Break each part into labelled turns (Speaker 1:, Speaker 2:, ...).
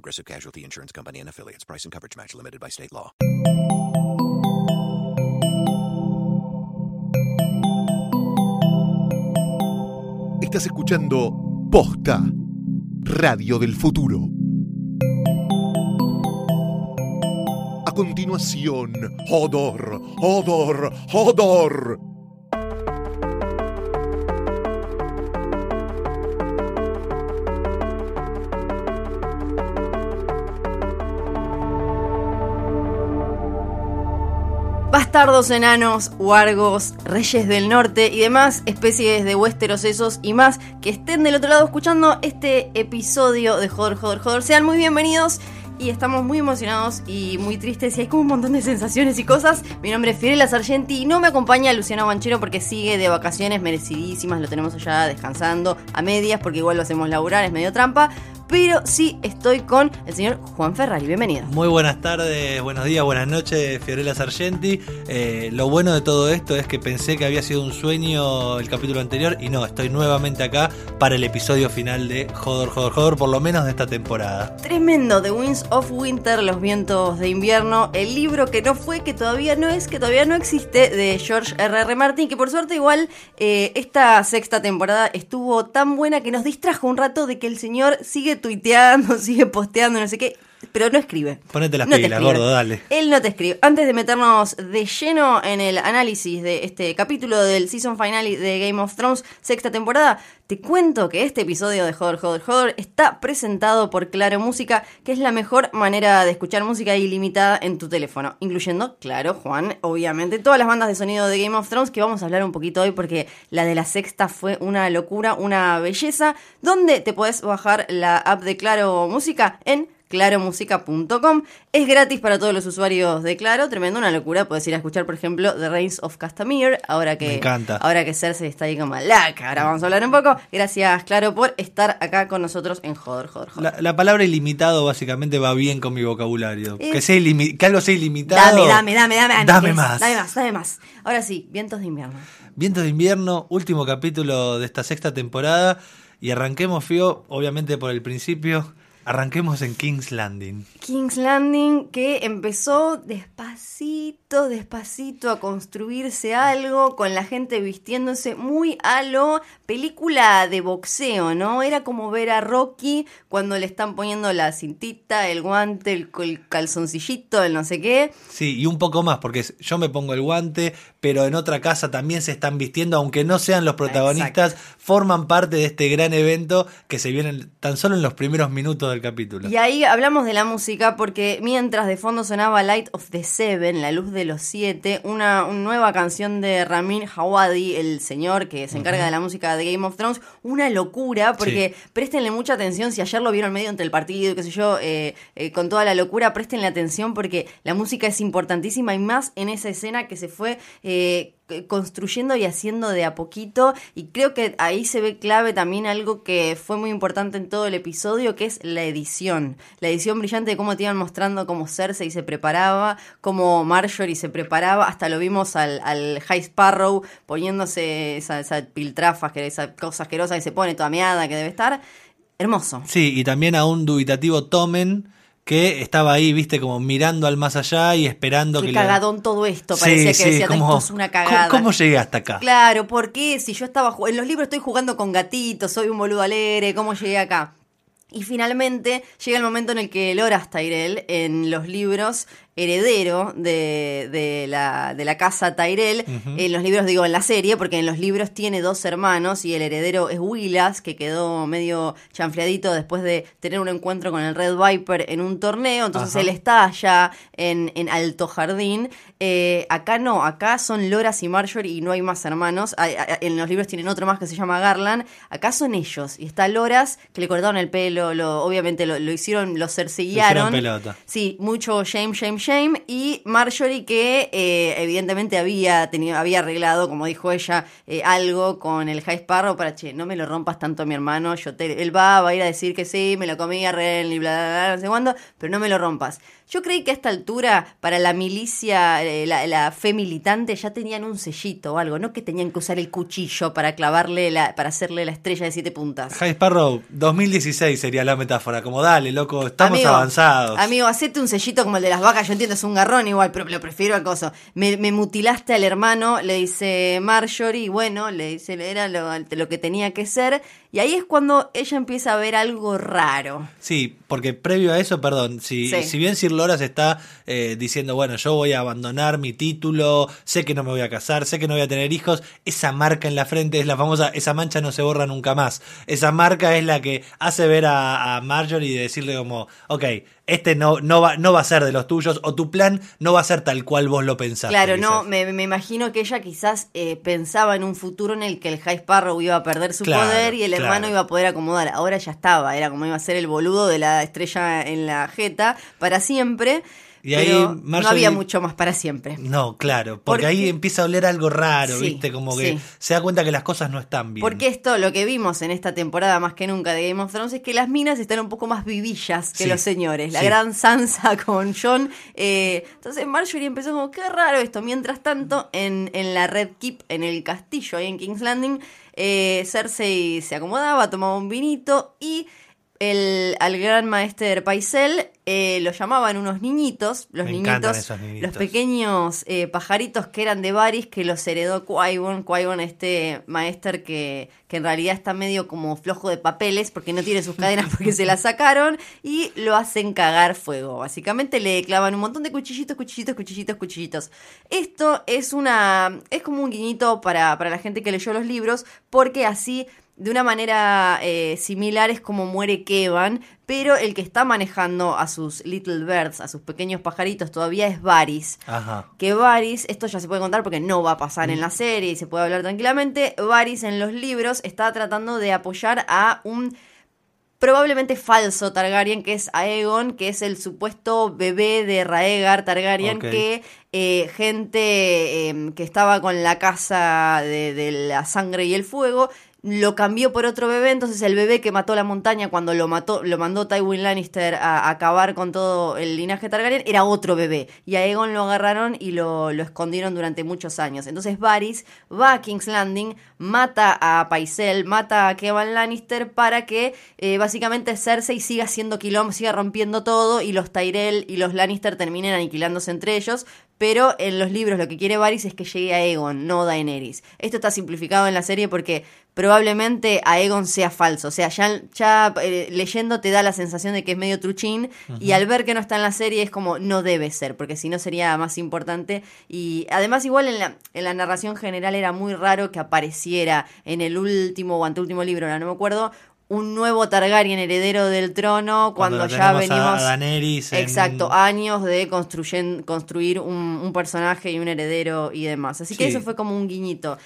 Speaker 1: Progressive Casualty Insurance Company and affiliates. Price and coverage match limited by state law.
Speaker 2: Estás escuchando Posta, Radio del Futuro. A continuación, Hodor, Hodor, Hodor.
Speaker 3: Bastardos enanos, huargos, reyes del norte y demás especies de huesteros esos y más que estén del otro lado escuchando este episodio de Joder, Joder, Joder. Sean muy bienvenidos y estamos muy emocionados y muy tristes y hay como un montón de sensaciones y cosas. Mi nombre es Fiorella Sargenti y no me acompaña Luciano Banchero porque sigue de vacaciones merecidísimas, lo tenemos allá descansando a medias porque igual lo hacemos laburar, es medio trampa pero sí estoy con el señor Juan Ferrari. Bienvenido.
Speaker 4: Muy buenas tardes, buenos días, buenas noches, Fiorella Sargenti. Eh, lo bueno de todo esto es que pensé que había sido un sueño el capítulo anterior y no, estoy nuevamente acá para el episodio final de Jodor, Jodor, Jodor, por lo menos de esta temporada.
Speaker 3: Tremendo, The Winds of Winter, Los Vientos de Invierno, el libro que no fue, que todavía no es, que todavía no existe, de George R.R. R. Martin, que por suerte igual eh, esta sexta temporada estuvo tan buena que nos distrajo un rato de que el señor sigue tuiteando, sigue posteando, no sé qué, pero no escribe.
Speaker 4: Ponete las pilas, gordo, dale.
Speaker 3: Él no te escribe. Antes de meternos de lleno en el análisis de este capítulo del season final de Game of Thrones, sexta temporada, te cuento que este episodio de Joder, Joder, Joder está presentado por Claro Música, que es la mejor manera de escuchar música ilimitada en tu teléfono, incluyendo, claro, Juan, obviamente, todas las bandas de sonido de Game of Thrones que vamos a hablar un poquito hoy porque la de la sexta fue una locura, una belleza, donde te puedes bajar la app de Claro Música en claromusica.com. Es gratis para todos los usuarios de Claro, tremendo, una locura. Puedes ir a escuchar, por ejemplo, The Reigns of Castamere, ahora que,
Speaker 4: Me encanta.
Speaker 3: Ahora que Cersei está ahí como laca. Ahora vamos a hablar un poco. Gracias, Claro, por estar acá con nosotros en Joder, Joder, Joder.
Speaker 4: La, la palabra ilimitado básicamente va bien con mi vocabulario.
Speaker 3: Es-
Speaker 4: Que, sea que algo sea ilimitado.
Speaker 3: Dame, dame, dame, dame.
Speaker 4: Dame más.
Speaker 3: Dame más, dame más. Ahora sí, vientos de invierno.
Speaker 4: Vientos de invierno, último capítulo de esta sexta temporada. Y arranquemos, Fío, obviamente por el principio. Arranquemos en King's Landing.
Speaker 3: King's Landing que empezó despacito, despacito a construirse algo con la gente vistiéndose muy a lo película de boxeo, ¿no? Era como ver a Rocky cuando le están poniendo la cintita, el guante, el, el calzoncillito, el no sé qué.
Speaker 4: Sí, y un poco más, porque yo me pongo el guante, pero en otra casa también se están vistiendo, aunque no sean los protagonistas, forman parte de este gran evento que se viene tan solo en los primeros minutos del capítulo.
Speaker 3: Y ahí hablamos de la música porque mientras de fondo sonaba Light of the Seven, la luz de los siete, una, una nueva canción de Ramin Hawadi, el señor que se encarga de la música de Game of Thrones, una locura porque préstenle mucha atención si ayer lo vieron medio entre el partido, qué sé yo, eh, eh, con toda la locura, préstenle atención porque la música es importantísima y más en esa escena que se fue... eh, construyendo y haciendo de a poquito y creo que ahí se ve clave también algo que fue muy importante en todo el episodio que es la edición. La edición brillante de cómo te iban mostrando cómo Cersei se preparaba cómo Marjorie se preparaba hasta lo vimos al, al High Sparrow poniéndose esa, esa piltrafa esa cosa asquerosa que se pone toda meada que debe estar. Hermoso.
Speaker 4: Sí, y también a un dubitativo Tomen que estaba ahí, viste, como mirando al más allá y esperando
Speaker 3: qué
Speaker 4: que
Speaker 3: cagadón todo esto
Speaker 4: Sí,
Speaker 3: parecía que
Speaker 4: sí,
Speaker 3: decía
Speaker 4: como-
Speaker 3: esto es una cagada
Speaker 4: ¿Cómo, cómo llegué hasta acá?
Speaker 3: Claro, porque si yo estaba en los libros estoy jugando con gatitos, soy un boludo alegre, ¿cómo llegué acá? Y finalmente llega el momento en el que Loras Tyrell, en los libros, heredero de, de la, de la casa Tyrell, en los libros digo en la serie, porque en los libros tiene dos hermanos y el heredero es Willas, que quedó medio chanfleadito después de tener un encuentro con el Red Viper en un torneo, entonces
Speaker 4: Ajá.
Speaker 3: él está allá en, en Alto Jardín. Eh, acá no, acá son Loras y Marjorie y no hay más hermanos. En los libros tienen otro más que se llama Garland. Acá son ellos. Y está Loras, que le cortaron el pelo, lo, obviamente lo, lo hicieron, lo cerceguiaron.
Speaker 4: pelota.
Speaker 3: Sí, mucho shame, shame, shame y Marjorie que eh, evidentemente había tenido había arreglado como dijo ella eh, algo con el High Sparrow para che no me lo rompas tanto a mi hermano yo te él va va a ir a decir que sí me lo comí a Ren y bla bla bla no sé cuándo pero no me lo rompas yo creí que a esta altura, para la milicia, eh, la, la, fe militante, ya tenían un sellito o algo, no que tenían que usar el cuchillo para clavarle, la, para hacerle la estrella de siete puntas.
Speaker 4: High Sparrow, 2016 sería la metáfora, como dale, loco, estamos
Speaker 3: amigo,
Speaker 4: avanzados.
Speaker 3: Amigo, hacete un sellito como el de las vacas, yo entiendo, es un garrón igual, pero lo prefiero al coso. Me, me mutilaste al hermano, le dice Marjorie, y bueno, le dice, era lo, lo que tenía que ser, y ahí es cuando ella empieza a ver algo raro.
Speaker 4: Sí, porque previo a eso, perdón, si,
Speaker 3: Sí.
Speaker 4: si bien Sir Loras está eh, diciendo, bueno, yo voy a abandonar mi título, sé que no me voy a casar, sé que no voy a tener hijos, esa marca en la frente es la famosa, esa mancha no se borra nunca más. Esa marca es la que hace ver a, a Marjorie y decirle como, ok, este no, no, va, no va a ser de los tuyos, o tu plan no va a ser tal cual vos lo pensaste.
Speaker 3: Claro, no, me, me imagino que ella quizás eh, pensaba en un futuro en el que el High Sparrow iba a perder su
Speaker 4: Claro,
Speaker 3: poder y el
Speaker 4: claro.
Speaker 3: hermano iba a poder acomodar. Ahora ya estaba, era como iba a ser el boludo de la estrella en la jeta para siempre.
Speaker 4: Y ahí
Speaker 3: pero no había mucho más para siempre.
Speaker 4: No, claro, porque
Speaker 3: Porque-
Speaker 4: ahí empieza a oler algo raro,
Speaker 3: Sí,
Speaker 4: ¿viste? Como que
Speaker 3: sí.
Speaker 4: se da cuenta que las cosas no están bien.
Speaker 3: Porque esto, lo que vimos en esta temporada más que nunca de Game of Thrones, es que las minas están un poco más vivillas que
Speaker 4: Sí,
Speaker 3: los señores. La gran Sansa con John. eh, entonces Marjorie empezó como, qué raro esto. Mientras tanto, en, en la Red Keep, en el castillo ahí en King's Landing, eh, Cersei se acomodaba, tomaba un vinito y el, al gran maester Paisel eh, lo llamaban unos niñitos, los
Speaker 4: Me
Speaker 3: niñitos,
Speaker 4: encantan esos niñitos.
Speaker 3: los pequeños eh, pajaritos que eran de Varys que los heredó Qui-Gon, Qui-Gon este maester que, que en realidad está medio como flojo de papeles porque no tiene sus cadenas porque se las sacaron y lo hacen cagar fuego. Básicamente le clavan un montón de cuchillitos, cuchillitos, cuchillitos, cuchillitos. Esto es una es como un guiñito para, para la gente que leyó los libros porque así de una manera eh, similar es como muere Kevan, pero el que está manejando a sus little birds, a sus pequeños pajaritos, todavía es Varys.
Speaker 4: Ajá.
Speaker 3: Que Varys, esto ya se puede contar porque no va a pasar en la serie y se puede hablar tranquilamente, Varys en los libros está tratando de apoyar a un probablemente falso Targaryen, que es Aegon, que es el supuesto bebé de Raegar Targaryen, que eh, gente eh, que estaba con la casa de, de la sangre y el fuego lo cambió por otro bebé, entonces el bebé que mató la montaña cuando lo mató, lo mandó Tywin Lannister a, acabar con todo el linaje Targaryen, era otro bebé. Y a Aegon lo agarraron y lo, lo escondieron durante muchos años. Entonces Varys va a King's Landing, mata a Paisel, mata a Kevan Lannister para que eh, básicamente Cersei siga haciendo quilombo, siga rompiendo todo y los Tyrell y los Lannister terminen aniquilándose entre ellos. Pero en los libros lo que quiere Varys es que llegue a Aegon, no Daenerys. Esto está simplificado en la serie porque probablemente Aegon sea falso. O sea, ya, ya eh, leyendo te da la sensación de que es medio truchín y al ver que no está en la serie es como no debe ser, porque si no sería más importante. Y además igual en la, en la narración general era muy raro que apareciera en el último o anteúltimo libro, no me acuerdo, un nuevo Targaryen heredero del trono cuando, ya venimos...
Speaker 4: a Daenerys en-
Speaker 3: Exacto, años de construyen, construir un, un personaje y un heredero y demás. Así que eso fue como un guiñito.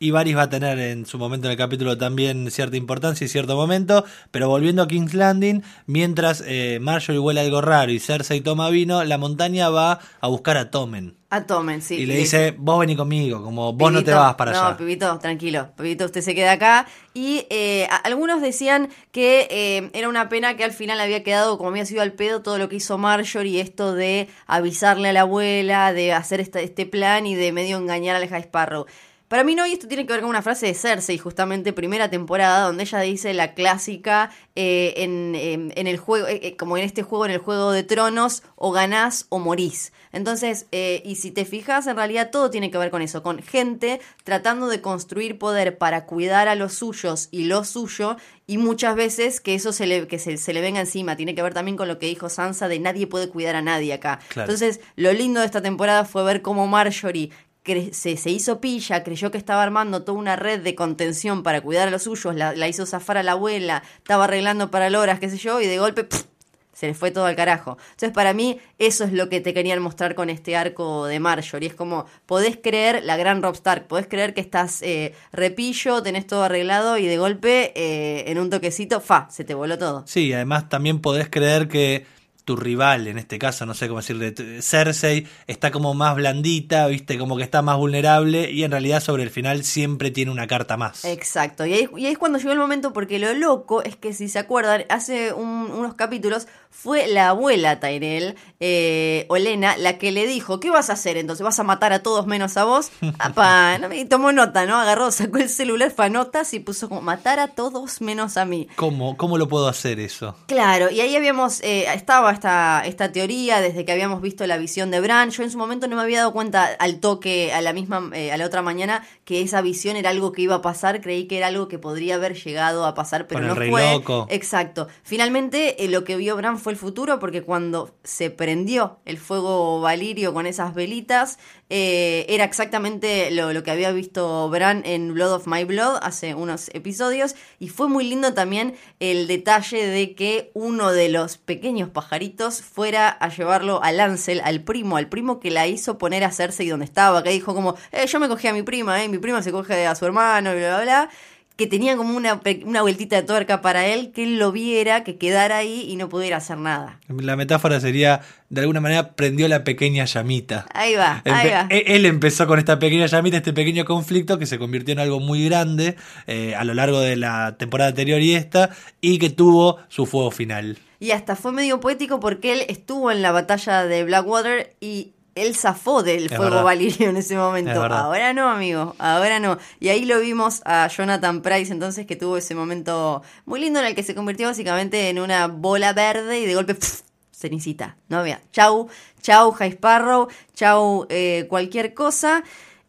Speaker 4: Y Varys va a tener en su momento en el capítulo también cierta importancia y cierto momento. Pero volviendo a King's Landing, mientras eh, Marjorie huele algo raro y Cersei toma vino, la montaña va a buscar a Tommen.
Speaker 3: A Tomen, sí.
Speaker 4: y le dice, vos vení conmigo, como vos no te vas para
Speaker 3: no,
Speaker 4: allá.
Speaker 3: pibito, tranquilo. Pibito, usted se queda acá. Y eh, a- algunos decían que eh, era una pena que al final había quedado, como había sido al pedo, todo lo que hizo Marjorie, esto de avisarle a la abuela, de hacer este plan y de medio engañar al High Sparrow. Para mí no, y esto tiene que ver con una frase de Cersei, justamente primera temporada, donde ella dice la clásica eh, en, en- en el juego, eh, eh, como en este juego, en el juego de tronos, o ganás o morís. Entonces, eh, y si te fijas, en realidad todo tiene que ver con eso, con gente tratando de construir poder para cuidar a los suyos y lo suyo, y muchas veces que eso se le, que se, se le venga encima. Tiene que ver también con lo que dijo Sansa de nadie puede cuidar a nadie acá.
Speaker 4: Claro.
Speaker 3: Entonces, lo lindo de esta temporada fue ver cómo Marjorie se, se hizo pilla, creyó que estaba armando toda una red de contención para cuidar a los suyos, la, hizo zafar a la abuela, estaba arreglando para Loras, qué sé yo, y de golpe se le fue todo al carajo. Entonces, para mí, eso es lo que te querían mostrar con este arco de Marjorie. Es como, podés creer, la gran Rob Stark, podés creer que estás eh, repillo, tenés todo arreglado y de golpe, eh, en un toquecito, fa, se te voló todo.
Speaker 4: Sí, además también podés creer que tu rival, en este caso, no sé cómo decirle, Cersei, está como más blandita, viste, como que está más vulnerable y en realidad sobre el final siempre tiene una carta más.
Speaker 3: Exacto, y ahí, y ahí es cuando llegó el momento, porque lo loco es que si se acuerdan, hace un- unos capítulos fue la abuela Tyrell, eh, Olena, la que le dijo, ¿qué vas a hacer entonces? ¿Vas a matar a todos menos a vos? Apá, no, y tomó nota, ¿no? Agarró, sacó el celular, fue a notas y puso como, matar a todos menos a mí.
Speaker 4: ¿Cómo, ¿Cómo lo puedo hacer eso?
Speaker 3: Claro, y ahí habíamos, eh, estaba esta, esta teoría desde que habíamos visto la visión de Bran. Yo en su momento no me había dado cuenta al toque, a la misma, eh, a la otra mañana, que esa visión era algo que iba a pasar. Creí que era algo que podría haber llegado a pasar, pero
Speaker 4: Con el
Speaker 3: no
Speaker 4: Rey
Speaker 3: fue.
Speaker 4: Loco.
Speaker 3: Exacto. Finalmente, eh, lo que vio Bran fue el futuro, porque cuando se prendió el fuego valirio con esas velitas, eh, era exactamente lo, lo que había visto Bran en Blood of My Blood hace unos episodios. Y fue muy lindo también el detalle de que uno de los pequeños pajaritos fuera a llevarlo a Lancel, al primo, al primo que la hizo poner a Cersei donde estaba, que dijo como, eh, yo me cogí a mi prima, eh, mi prima se coge a su hermano, y bla, bla, bla que tenía como una, una vueltita de tuerca para él, que él lo viera, que quedara ahí y no pudiera hacer nada.
Speaker 4: La metáfora sería, de alguna manera, prendió la pequeña llamita.
Speaker 3: Ahí va, ahí va.
Speaker 4: e- Él empezó con esta pequeña llamita, este pequeño conflicto que se convirtió en algo muy grande eh, a lo largo de la temporada anterior y esta, y que tuvo su fuego final.
Speaker 3: Y hasta fue medio poético porque él estuvo en la batalla de Blackwater y él zafó del fuego
Speaker 4: verdad.
Speaker 3: valirio en ese
Speaker 4: Es
Speaker 3: momento. Ahora no, amigo, ahora no. Y ahí lo vimos a Jonathan Price entonces que tuvo ese momento muy lindo en el que se convirtió básicamente en una bola verde y de golpe ¡pf! cenicita. No había. Chau, chau High Sparrow, chau eh, cualquier cosa.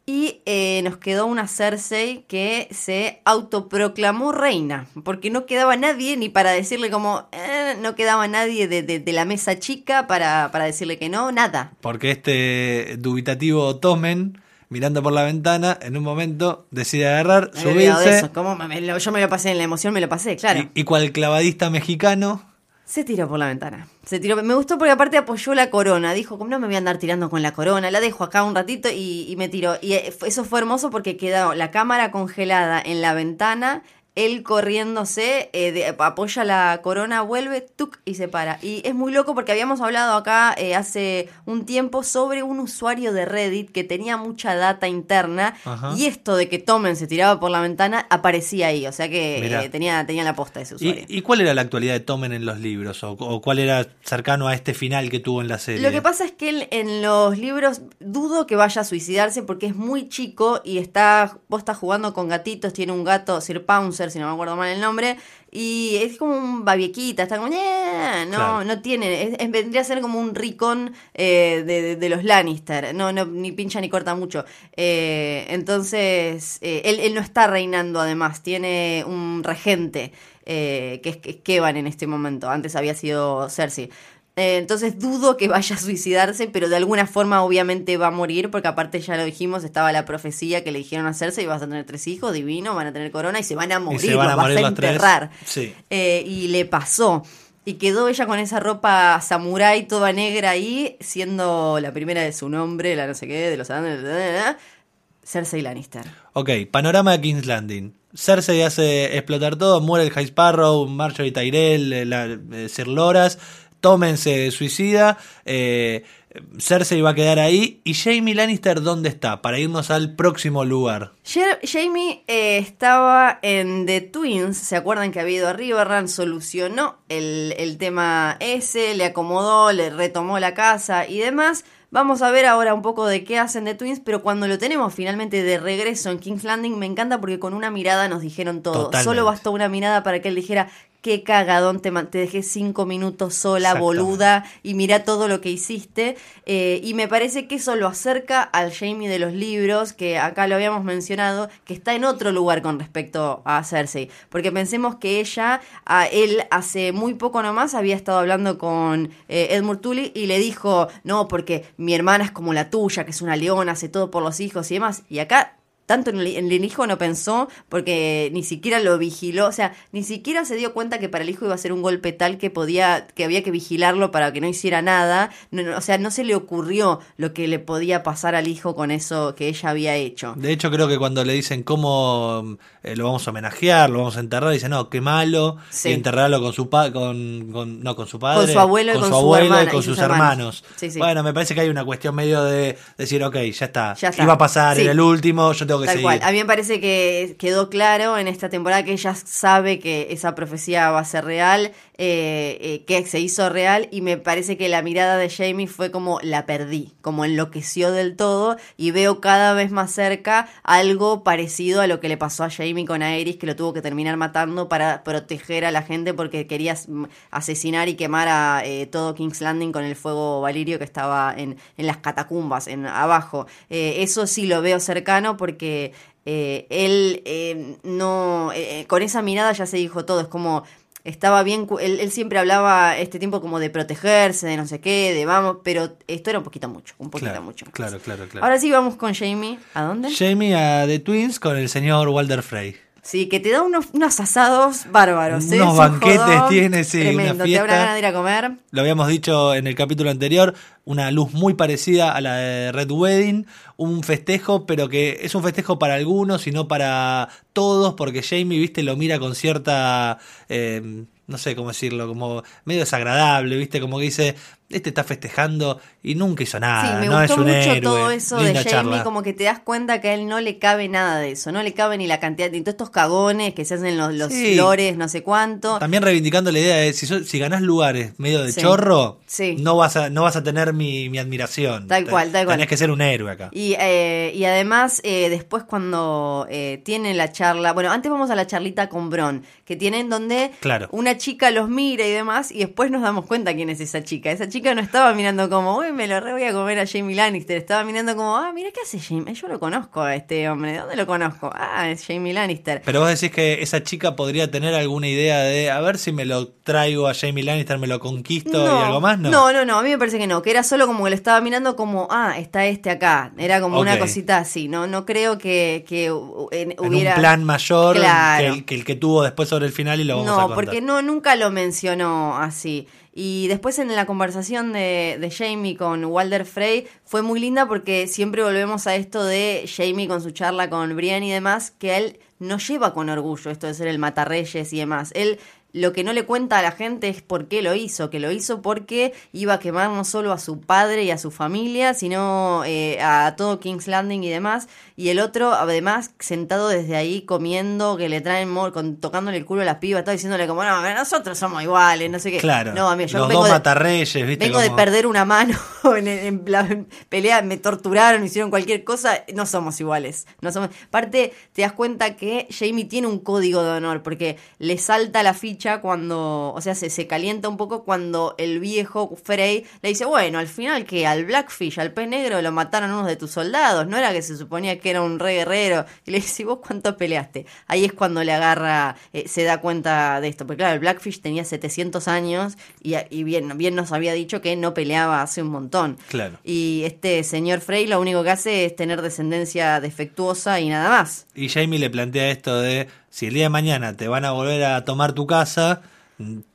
Speaker 3: Y eh, nos quedó una Cersei que se autoproclamó reina, porque no quedaba nadie ni para decirle como, eh, no quedaba nadie de, de- de la mesa chica para, para decirle que no, nada.
Speaker 4: Porque este dubitativo Tomen, mirando por la ventana, en un momento decide agarrar,
Speaker 3: Me
Speaker 4: subirse,
Speaker 3: eso. ¿Cómo me- me lo- yo me lo pasé en la emoción, me lo pasé, claro.
Speaker 4: y, y cual clavadista mexicano,
Speaker 3: Se tiró por la ventana. Se tiró. Me gustó porque aparte apoyó la corona. Dijo, como no me voy a andar tirando con la corona, la dejo acá un ratito y, y me tiró. Y eh, eso fue hermoso porque quedó la cámara congelada en la ventana, él corriéndose, eh, de- apoya la corona, vuelve, tuc, y se para. Y es muy loco porque habíamos hablado acá eh, hace un tiempo sobre un usuario de Reddit que tenía mucha data interna
Speaker 4: Ajá.
Speaker 3: y esto de que Tomen se tiraba por la ventana aparecía ahí. O sea que eh, tenía, tenía la posta ese usuario.
Speaker 4: ¿Y, y cuál era la actualidad de Tomen en los libros? ¿O, o cuál era cercano a este final que tuvo en la serie?
Speaker 3: Lo que pasa es que él en los libros dudo que vaya a suicidarse porque es muy chico y está, vos estás jugando con gatitos, tiene un gato, Sir Pouncer, si no me acuerdo mal el nombre, y es como un babiequita, está como, no,
Speaker 4: Claro.
Speaker 3: no tiene, es- es- vendría a ser como un ricón eh, de, de- de los Lannister, no, no, ni pincha ni corta mucho. Eh, entonces, eh, él, él no está reinando además, tiene un regente. que es, que es Kevan en este momento, antes había sido Cersei. Eh, entonces dudo que vaya a suicidarse, pero de alguna forma obviamente va a morir, porque aparte ya lo dijimos, estaba la profecía que le dijeron a Cersei, vas a tener tres hijos, divino, van a tener corona y se van a morir,
Speaker 4: se van a
Speaker 3: vas a enterrar.
Speaker 4: Sí.
Speaker 3: Eh, y le pasó. Y quedó ella con esa ropa samurái toda negra ahí, siendo la primera de su nombre, la no sé qué, de los Andes, Cersei Lannister.
Speaker 4: Ok, panorama de King's Landing. Cersei hace explotar todo, muere el High Sparrow, Marjorie Tyrell, la, eh, Sir Loras, Tommen se suicida, eh, Cersei va a quedar ahí. ¿Y Jamie Lannister dónde está? Para irnos al próximo lugar.
Speaker 3: Jamie eh, estaba en The Twins, ¿se acuerdan que había ido a Riverrun? Solucionó el, el tema ese, le acomodó, le retomó la casa y demás. Vamos a ver ahora un poco de qué hacen The Twins, pero cuando lo tenemos finalmente de regreso en King's Landing, me encanta porque con una mirada nos dijeron todo.
Speaker 4: Totalmente.
Speaker 3: Solo bastó una mirada para que él dijera, qué cagadón, te, te dejé cinco minutos sola, boluda, y mira todo lo que hiciste. Eh, y me parece que eso lo acerca al Jamie de los libros, que acá lo habíamos mencionado, que está en otro lugar con respecto a Cersei. Porque pensemos que ella, a él hace muy poco nomás había estado hablando con eh, Edmund Tully y le dijo, no, porque mi hermana es como la tuya, que es una leona, hace todo por los hijos y demás. Y acá tanto en el, en el hijo no pensó porque ni siquiera lo vigiló, o sea, ni siquiera se dio cuenta que para el hijo iba a ser un golpe tal que podía, que había que vigilarlo para que no hiciera nada, No, no, o sea, no se le ocurrió lo que le podía pasar al hijo con eso que ella había hecho.
Speaker 4: De hecho, creo que cuando le dicen cómo eh, lo vamos a homenajear, lo vamos a enterrar, dice, no, qué malo,
Speaker 3: Sí.
Speaker 4: y enterrarlo con su pa con, con- no, con su padre,
Speaker 3: Con su abuelo y con su
Speaker 4: abuelo
Speaker 3: hermana
Speaker 4: y con
Speaker 3: y sus
Speaker 4: sus hermanos.
Speaker 3: hermanos. Sí, sí.
Speaker 4: Bueno, me parece que hay una cuestión medio de decir, ok, ya está,
Speaker 3: Ya está.
Speaker 4: iba a pasar, era el último, yo tengo que
Speaker 3: Tal
Speaker 4: seguir.
Speaker 3: cual. A mí me parece que quedó claro en esta temporada que ella sabe que esa profecía va a ser real, eh, eh, que se hizo real y me parece que la mirada de Jamie fue como la perdí, como enloqueció del todo y veo cada vez más cerca algo parecido a lo que le pasó a Jamie con Aerys que lo tuvo que terminar matando para proteger a la gente porque quería asesinar y quemar a eh, todo King's Landing con el fuego valirio que estaba en, en las catacumbas, en abajo. Eso sí lo veo cercano porque él no, con esa mirada ya se dijo todo, es como estaba bien, él, él siempre hablaba este tiempo como de protegerse, de no sé qué, de vamos, pero esto era un poquito mucho, un poquito
Speaker 4: Claro,
Speaker 3: mucho.
Speaker 4: claro, claro, claro.
Speaker 3: Ahora sí vamos con Jamie, ¿a dónde?
Speaker 4: Jamie a The Twins con el señor Walter Frey.
Speaker 3: Sí, que te da unos, unos asados bárbaros. ¿eh?
Speaker 4: Unos
Speaker 3: Es un
Speaker 4: banquetes
Speaker 3: jodón
Speaker 4: tiene, sí, una
Speaker 3: Tremendo, te da
Speaker 4: fiesta.
Speaker 3: una gana de ir a comer.
Speaker 4: Lo habíamos dicho en el capítulo anterior, una luz muy parecida a la de Red Wedding, un festejo, pero que es un festejo para algunos y no para todos, porque Jamie, viste, lo mira con cierta, eh, no sé cómo decirlo, como medio desagradable, viste, como que dice, este está festejando y nunca hizo nada,
Speaker 3: sí, me
Speaker 4: no
Speaker 3: gustó
Speaker 4: es un
Speaker 3: mucho
Speaker 4: héroe.
Speaker 3: todo eso de Jamie,
Speaker 4: charla.
Speaker 3: como que te das cuenta que a él no le cabe nada de eso, no le cabe ni la cantidad de todos estos cagones que se hacen los, los
Speaker 4: Sí.
Speaker 3: flores, no sé cuánto.
Speaker 4: También reivindicando la idea de si, so- si ganás lugares medio de
Speaker 3: Sí.
Speaker 4: chorro,
Speaker 3: Sí.
Speaker 4: no vas a no vas a tener mi, mi admiración.
Speaker 3: Tal cual, tal cual.
Speaker 4: Tenés que ser un héroe acá.
Speaker 3: Y, eh, y además, eh, después cuando eh, tienen la charla, bueno, antes vamos a la charlita con Bron, que tienen donde
Speaker 4: Claro.
Speaker 3: una chica los mira y demás, y después nos damos cuenta quién es esa chica. Esa chica no estaba mirando como, uy, me lo re voy a comer a Jamie Lannister, estaba mirando como, ah, mira, ¿qué hace Jamie? Yo lo conozco a este hombre, ¿de dónde lo conozco? Ah, es Jamie Lannister.
Speaker 4: Pero vos decís que esa chica podría tener alguna idea de a ver si me lo traigo a Jamie Lannister, me lo conquisto y algo más, ¿no?
Speaker 3: No, no, no, a mí me parece que no, que era solo como que lo estaba mirando como, ah, está este acá. Era como una cosita así, no no creo que, En hubiera...
Speaker 4: un plan mayor
Speaker 3: Claro.
Speaker 4: que, el, que el que tuvo después sobre el final y lo vamos a
Speaker 3: No,
Speaker 4: contar.
Speaker 3: porque no, nunca lo mencionó así. Y después en la conversación de, de Jamie con Walter Frey fue muy linda porque siempre volvemos a esto de Jamie con su charla con Brienne y demás, que él no lleva con orgullo esto de ser el matarreyes y demás. Él lo que no le cuenta a la gente es por qué lo hizo, que lo hizo porque iba a quemar no solo a su padre y a su familia, sino eh, a todo King's Landing y demás. Y el otro, además, sentado desde ahí comiendo, que le traen, con, tocándole el culo a la piba, estaba diciéndole como, no, nosotros somos iguales, no sé qué.
Speaker 4: Claro,
Speaker 3: no, amigo, yo
Speaker 4: los
Speaker 3: vengo
Speaker 4: dos
Speaker 3: de,
Speaker 4: matarreyes, ¿viste?
Speaker 3: vengo de
Speaker 4: Como-
Speaker 3: perder una mano en, en la pelea, me torturaron, me hicieron cualquier cosa, no somos iguales. No somos. Aparte, te das cuenta que Jamie tiene un código de honor, porque le salta la ficha cuando, o sea, se, se calienta un poco cuando el viejo Frey le dice, bueno, al final que al Blackfish, al pez negro, lo mataron unos de tus soldados, no era que se suponía que era un re guerrero. Y le dice, ¿vos cuánto peleaste? Ahí es cuando le agarra, eh, se da cuenta de esto, porque claro, el Blackfish tenía 700 años y, y bien, bien nos había dicho que no peleaba hace un montón.
Speaker 4: Claro.
Speaker 3: Y este señor Frey lo único que hace es tener descendencia defectuosa y nada más.
Speaker 4: Y Jamie le plantea esto de si el día de mañana te van a volver a tomar tu casa,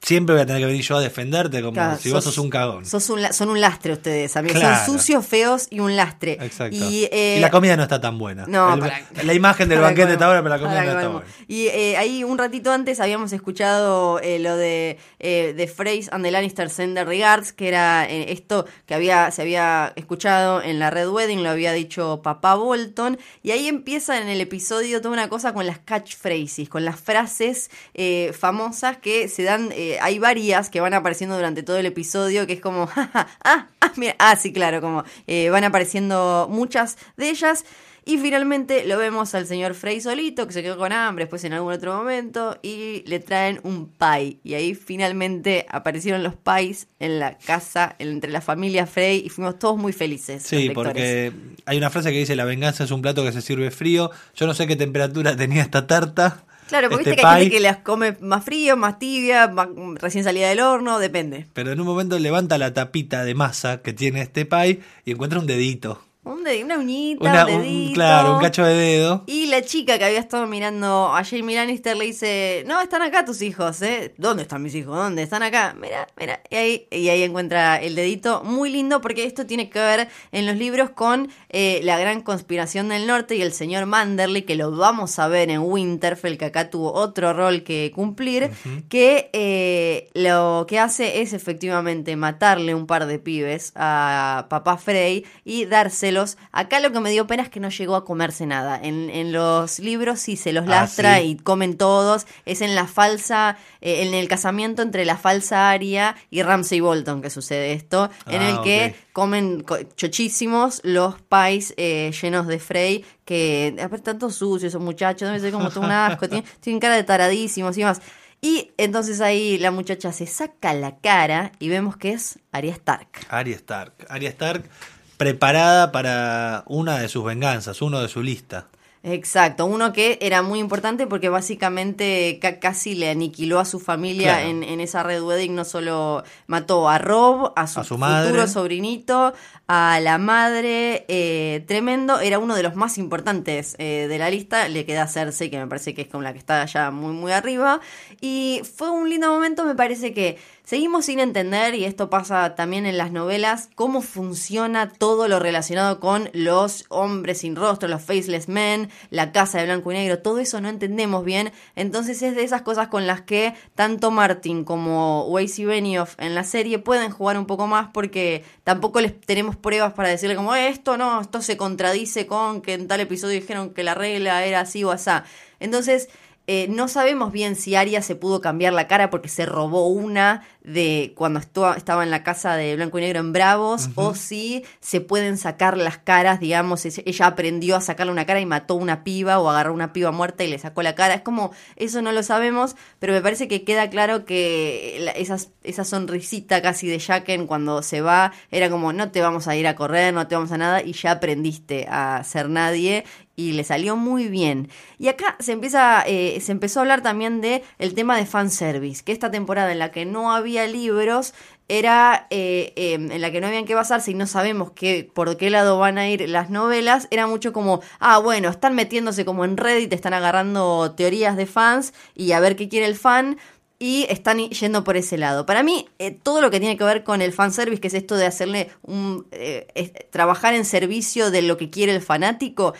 Speaker 4: siempre voy a tener que venir yo a defenderte como
Speaker 3: Claro,
Speaker 4: si vos sos un cagón.
Speaker 3: sos un son un lastre ustedes, amigos.
Speaker 4: Claro.
Speaker 3: Son sucios, feos y un lastre.
Speaker 4: Exacto.
Speaker 3: Y, eh,
Speaker 4: Y la comida no está tan buena.
Speaker 3: No,
Speaker 4: El-
Speaker 3: para-
Speaker 4: la imagen del banquete
Speaker 3: que
Speaker 4: está buena, pero la comida no está buena.
Speaker 3: Y eh, ahí un ratito antes habíamos escuchado eh, lo de, eh, de Freys and the Lannister Send their Regards, que era eh, esto que había se había escuchado en la Red Wedding, lo había dicho papá Bolton, y ahí empieza en el episodio toda una cosa con las catchphrases, con las frases eh, famosas que se dan, eh, hay varias que van apareciendo durante todo el episodio, que es como, "Ja, ja, ah, ah, mira, ah, sí, claro, como eh, van apareciendo muchas de ellas. Y finalmente lo vemos al señor Frey solito, que se quedó con hambre después en algún otro momento, y le traen un pie. Y ahí finalmente aparecieron los pies en la casa, entre la familia Frey, y fuimos todos muy felices.
Speaker 4: Sí, porque hay una frase que dice la venganza es un plato que se sirve frío. Yo no sé qué temperatura tenía esta tarta.
Speaker 3: Claro, porque
Speaker 4: este
Speaker 3: viste que hay gente que las come más frío, más tibia, más- recién salida del horno, depende.
Speaker 4: Pero en un momento levanta la tapita de masa que tiene este pie y encuentra un dedito.
Speaker 3: Un una uñita,
Speaker 4: Una-
Speaker 3: un
Speaker 4: un-
Speaker 3: dedito.
Speaker 4: claro, un cacho de dedo.
Speaker 3: Y la chica que había estado mirando a Jamie Lannister le dice, no, están acá tus hijos, ¿eh? ¿Dónde están mis hijos? ¿Dónde? Están acá. Mira, mira. Y ahí, y ahí encuentra el dedito. Muy lindo porque esto tiene que ver en los libros con eh, la gran conspiración del norte y el señor Manderley, que lo vamos a ver en Winterfell, que acá tuvo otro rol que cumplir, que eh, lo que hace es efectivamente matarle un par de pibes a papá Frey y Acá lo que me dio pena es que no llegó a comerse nada. En, en los libros sí se los
Speaker 4: Ah,
Speaker 3: lastra
Speaker 4: sí.
Speaker 3: y comen todos. Es en la falsa, eh, en el casamiento entre la falsa Aria y Ramsay Bolton que sucede esto, en
Speaker 4: Ah,
Speaker 3: el que
Speaker 4: ok.
Speaker 3: comen co- chochísimos los pies eh, llenos de Frey, que aparte tanto sucios esos muchachos, debe ser como todo un asco, tienen, tienen cara de taradísimos y demás. Y entonces ahí la muchacha se saca la cara y vemos que es Arya Stark.
Speaker 4: Arya Stark. Arya Stark preparada para una de sus venganzas, uno de su lista.
Speaker 3: Exacto, uno que era muy importante porque básicamente ca- casi le aniquiló a su familia
Speaker 4: Claro.
Speaker 3: en, en esa Red Wedding, no solo mató a Rob, a su,
Speaker 4: A su madre.
Speaker 3: futuro sobrinito, a la madre, eh, tremendo, era uno de los más importantes eh, de la lista, le queda a Cersei, que me parece que es con la que está ya muy muy arriba, y fue un lindo momento, me parece que seguimos sin entender, y esto pasa también en las novelas, cómo funciona todo lo relacionado con los hombres sin rostro, los faceless men, la casa de blanco y negro, todo eso no entendemos bien. Entonces es de esas cosas con las que tanto Martin como Weiss y Benioff en la serie pueden jugar un poco más porque tampoco les tenemos pruebas para decirle como "Eh, esto no, esto se contradice con que en tal episodio dijeron que la regla era así o asá. Entonces eh, no sabemos bien si Arya se pudo cambiar la cara porque se robó una de cuando estaba en la casa de Blanco y Negro en Bravos, o si se pueden sacar las caras, digamos, ella aprendió a sacarle una cara y mató una piba o agarró una piba muerta y le sacó la cara. Es como, eso no lo sabemos, pero me parece que queda claro que la- esas, esa sonrisita casi de Jaqen cuando se va era como, no te vamos a ir a correr, no te vamos a nada, y ya aprendiste a ser nadie y le salió muy bien. Y acá se empieza, eh, se empezó a hablar también de el tema de fanservice, que esta temporada en la que no había libros era eh, eh, en la que no habían que basarse y no sabemos qué, por qué lado van a ir las novelas, era mucho como, ah, bueno, están metiéndose como en Reddit, están agarrando teorías de fans y a ver qué quiere el fan, y están yendo por ese lado. Para mí, eh, todo lo que tiene que ver con el fanservice, que es esto de hacerle un. eh, trabajar en servicio de lo que quiere el fanático,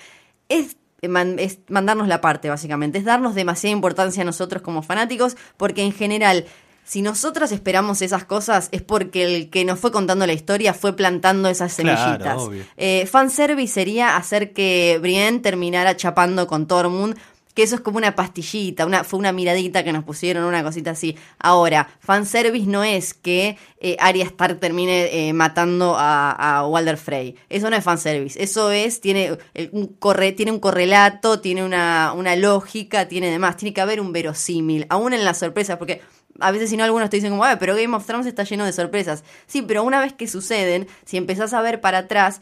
Speaker 3: es. es mandarnos la parte, básicamente. Es darnos demasiada importancia a nosotros como fanáticos, porque en general. Si nosotros esperamos esas cosas es porque el que nos fue contando la historia fue plantando esas
Speaker 4: Claro,
Speaker 3: semillitas.
Speaker 4: obvio.
Speaker 3: Eh, fanservice sería hacer que Brienne terminara chapando con Tormund, que eso es como una pastillita, una, fue una miradita que nos pusieron, una cosita así. Ahora, fanservice no es que eh, Arya Stark termine eh, matando a, a Walder Frey. Eso no es fanservice. Eso es, tiene, eh, un, corre, tiene un correlato, tiene una, una lógica, tiene demás. Tiene que haber un verosímil, aún en las sorpresas, porque a veces si no algunos te dicen como, "Ah, pero Game of Thrones está lleno de sorpresas. Sí, pero una vez que suceden, si empezás a ver para atrás,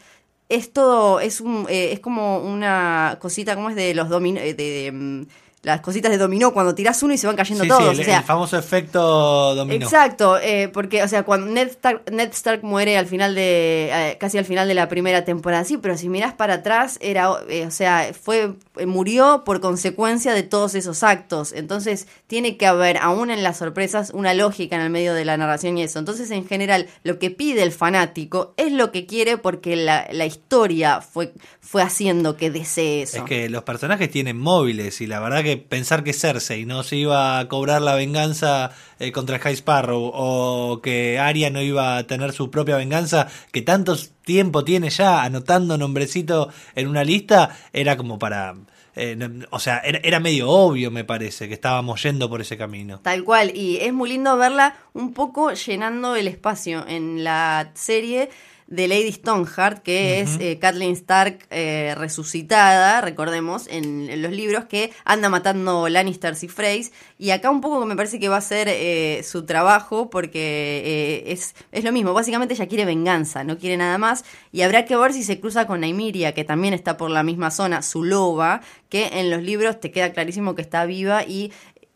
Speaker 3: es todo, es un, eh, es como una cosita, como es de los dominó, de, de, mm, las cositas de dominó, cuando tirás uno y se van cayendo
Speaker 4: Sí,
Speaker 3: todos.
Speaker 4: sí, el,
Speaker 3: o sea,
Speaker 4: el famoso efecto dominó.
Speaker 3: Exacto, eh, porque, o sea, cuando Ned Stark, Ned Stark muere al final de, eh, casi al final de la primera temporada, sí, pero si mirás para atrás, era, eh, o sea, fue, murió por consecuencia de todos esos actos. Entonces, tiene que haber, aún en las sorpresas, una lógica en el medio de la narración y eso. Entonces, en general, lo que pide el fanático es lo que quiere porque la, la historia fue, fue haciendo que desee eso.
Speaker 4: Es que los personajes tienen móviles y la verdad que pensar que Cersei no se iba a cobrar la venganza eh, contra High Sparrow o que Arya no iba a tener su propia venganza, que tanto tiempo tiene ya anotando nombrecito en una lista, era como para... eh, o sea, era, era medio obvio, me parece, que estábamos yendo por ese camino.
Speaker 3: Tal cual, y es muy lindo verla un poco llenando el espacio en la serie de Lady Stoneheart, que es eh, Kathleen Stark eh, resucitada, recordemos, en, en los libros, que anda matando Lannisters y Freys, y acá un poco me parece que va a ser eh, su trabajo, porque eh, es, es lo mismo, básicamente ella quiere venganza, no quiere nada más, y habrá que ver si se cruza con Naimiria, que también está por la misma zona, su loba, que en los libros te queda clarísimo que está viva y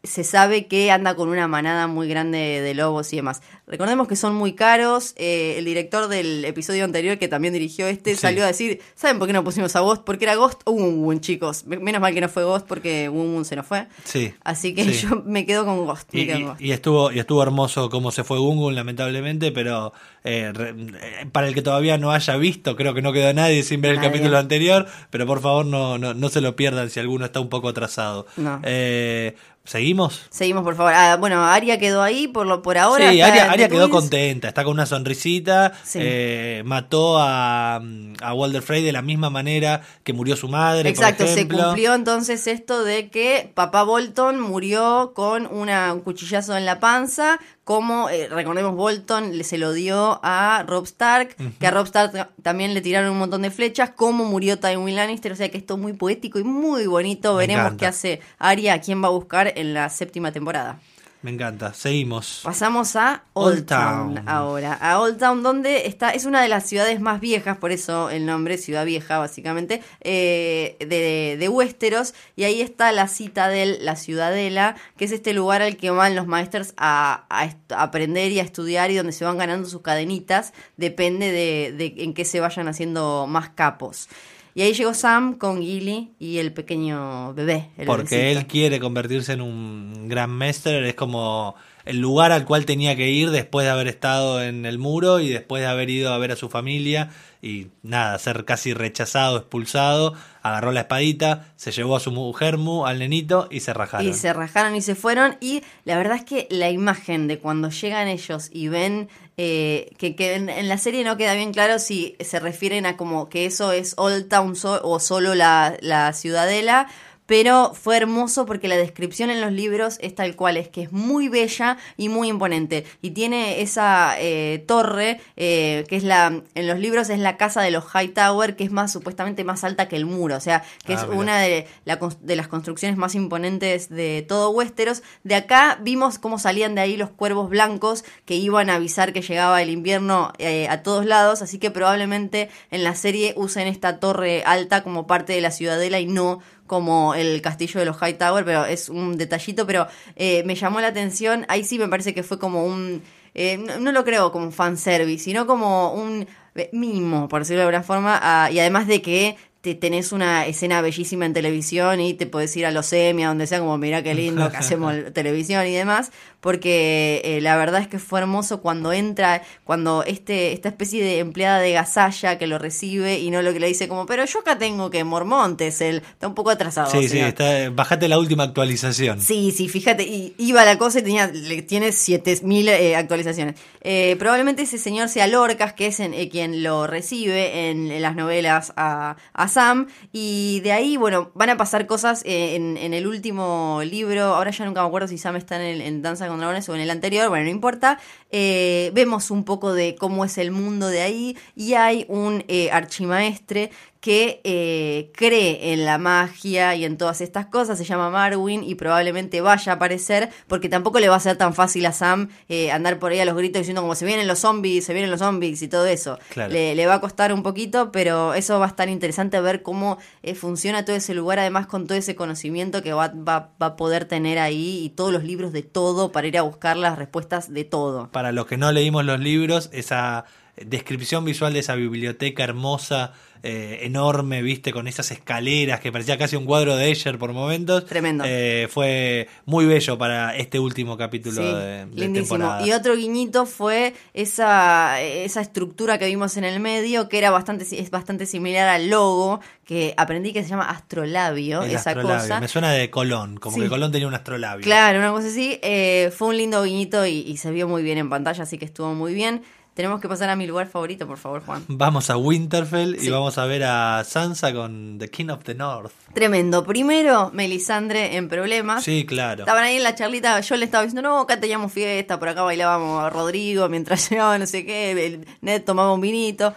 Speaker 3: se sabe que anda con una manada muy grande de lobos y demás. Recordemos que son muy caros. eh, el director del episodio anterior, que también dirigió este,
Speaker 4: Sí.
Speaker 3: salió a decir: ¿Saben por qué no pusimos a Ghost? Porque era Ghost o Wun chicos. Me- Menos mal que no fue Ghost porque Wun se nos fue.
Speaker 4: Sí.
Speaker 3: Así que
Speaker 4: Sí.
Speaker 3: yo me quedo con Ghost.
Speaker 4: Y,
Speaker 3: quedo
Speaker 4: y-
Speaker 3: con Ghost.
Speaker 4: y estuvo y estuvo hermoso cómo se fue Gungun lamentablemente pero eh, re- eh, para el que todavía no haya visto creo que no quedó nadie sin ver el capítulo anterior pero por favor no, no, no se lo pierdan si alguno está un poco atrasado
Speaker 3: No.
Speaker 4: Eh, seguimos
Speaker 3: Seguimos, por favor. Ah, bueno, Aria quedó ahí por, lo, por ahora.
Speaker 4: sí, Aria, quedó contenta, está con una sonrisita,
Speaker 3: Sí.
Speaker 4: eh, mató a, a Walter Frey de la misma manera que murió su madre,
Speaker 3: Exacto,
Speaker 4: por
Speaker 3: se cumplió entonces esto de que papá Bolton murió con una, un cuchillazo en la panza, como eh, recordemos Bolton le- se lo dio a Rob Stark, que a Rob Stark ta- también le tiraron un montón de flechas, como murió Tywin Lannister, o sea que esto es muy poético y muy bonito,
Speaker 4: Me
Speaker 3: veremos
Speaker 4: encanta.
Speaker 3: qué hace Arya, a quién va a buscar en la séptima temporada.
Speaker 4: Me encanta, seguimos.
Speaker 3: Pasamos a Old,
Speaker 4: Old
Speaker 3: Town.
Speaker 4: Town.
Speaker 3: ahora. A Old Town, donde está, es una de las ciudades más viejas, por eso el nombre, Ciudad Vieja, básicamente, eh, de, de Westeros. Y ahí está la Citadel, la Ciudadela, que es este lugar al que van los maestros a, a est- a aprender y a estudiar y donde se van ganando sus cadenitas. Depende de, de en qué se vayan haciendo más capos. Y ahí llegó Sam con Gilly y el pequeño bebé. el
Speaker 4: Porque
Speaker 3: bebecito.
Speaker 4: él quiere convertirse en un gran master, es como el lugar al cual tenía que ir después de haber estado en el muro y después de haber ido a ver a su familia y nada, ser casi rechazado, expulsado, agarró la espadita, se llevó a su mujer Mu, al nenito y se rajaron.
Speaker 3: Y se rajaron y se fueron. Y la verdad es que la imagen de cuando llegan ellos y ven eh, que, en, la serie no queda bien claro si se refieren a como que eso es Old Town so- o solo la ciudadela. Pero fue hermoso porque la descripción en los libros es tal cual, es que es muy bella y muy imponente. Y tiene esa eh, torre, eh, que es la, en los libros es la casa de los Hightower, que es más supuestamente más alta que el muro. O sea, que
Speaker 4: Ah,
Speaker 3: es
Speaker 4: mira.
Speaker 3: una de, la cons- de las construcciones más imponentes de todo Westeros. De acá vimos cómo salían de ahí los cuervos blancos que iban a avisar que llegaba el invierno eh, a todos lados, así que probablemente en la serie usen esta torre alta como parte de la ciudadela y no como el castillo de los Hightower, pero es un detallito, pero eh, me llamó la atención, ahí sí me parece que fue como un... eh, no, no lo creo como un fanservice, sino como un eh, mimo, por decirlo de alguna forma, a- y además de que te tenés una escena bellísima en televisión y te podés ir a los semi, a donde sea, como mirá qué lindo que hacemos televisión y demás, porque eh, la verdad es que fue hermoso cuando entra, cuando este esta especie de empleada de gasalla que lo recibe y no lo que le dice como, pero yo acá tengo que Mormontes, él está un poco atrasado.
Speaker 4: Sí, sí,
Speaker 3: señor".
Speaker 4: está, bajate la última actualización.
Speaker 3: Sí, sí, fíjate, y iba la cosa y tenía, le- tiene 7000 eh, actualizaciones. Eh, probablemente ese señor sea Lorcas, que es en- eh, quien lo recibe en, en las novelas a, a Sam, y de ahí, bueno, van a pasar cosas eh, en, en el último libro, ahora ya nunca me acuerdo si Sam está en, el- en Danza con Dragones o en el anterior, bueno, no importa, Eh, vemos un poco de cómo es el mundo de ahí, y hay un eh, archimaestre que eh, cree en la magia y en todas estas cosas, se llama Marwin y probablemente vaya a aparecer, porque tampoco le va a ser tan fácil a Sam eh, andar por ahí a los gritos diciendo como se vienen los zombies, se vienen los zombies y todo eso.
Speaker 4: Claro.
Speaker 3: Le, le va a costar un poquito, pero eso va a estar interesante ver cómo eh, funciona todo ese lugar, además con todo ese conocimiento que va, va, va a poder tener ahí y todos los libros de todo para ir a buscar las respuestas de todo.
Speaker 4: Para los que no leímos los libros, esa descripción visual de esa biblioteca hermosa, eh, enorme, viste, con esas escaleras que parecía casi un cuadro de Escher por momentos.
Speaker 3: Tremendo.
Speaker 4: Eh, fue muy bello para este último capítulo
Speaker 3: Sí,
Speaker 4: de, de temporada.
Speaker 3: Y otro guiñito fue esa, esa estructura que vimos en el medio, que era bastante, es bastante similar al logo, que aprendí que se llama astrolabio,
Speaker 4: El
Speaker 3: esa
Speaker 4: astrolabio.
Speaker 3: cosa.
Speaker 4: Me suena de Colón, como
Speaker 3: Sí.
Speaker 4: que Colón tenía un astrolabio.
Speaker 3: Claro, una cosa así. Eh, fue un lindo guiñito y, y se vio muy bien en pantalla, así que estuvo muy bien. Tenemos que pasar a mi lugar favorito, por favor, Juan.
Speaker 4: Vamos a Winterfell
Speaker 3: Sí.
Speaker 4: y vamos a ver a Sansa con The King of the North.
Speaker 3: Tremendo. Primero, Melisandre en problemas.
Speaker 4: Sí, claro.
Speaker 3: Estaban ahí en la charlita, yo le estaba diciendo, no, acá teníamos fiesta, por acá bailábamos a Rodrigo mientras llegaba no sé qué, el Ned tomaba un vinito.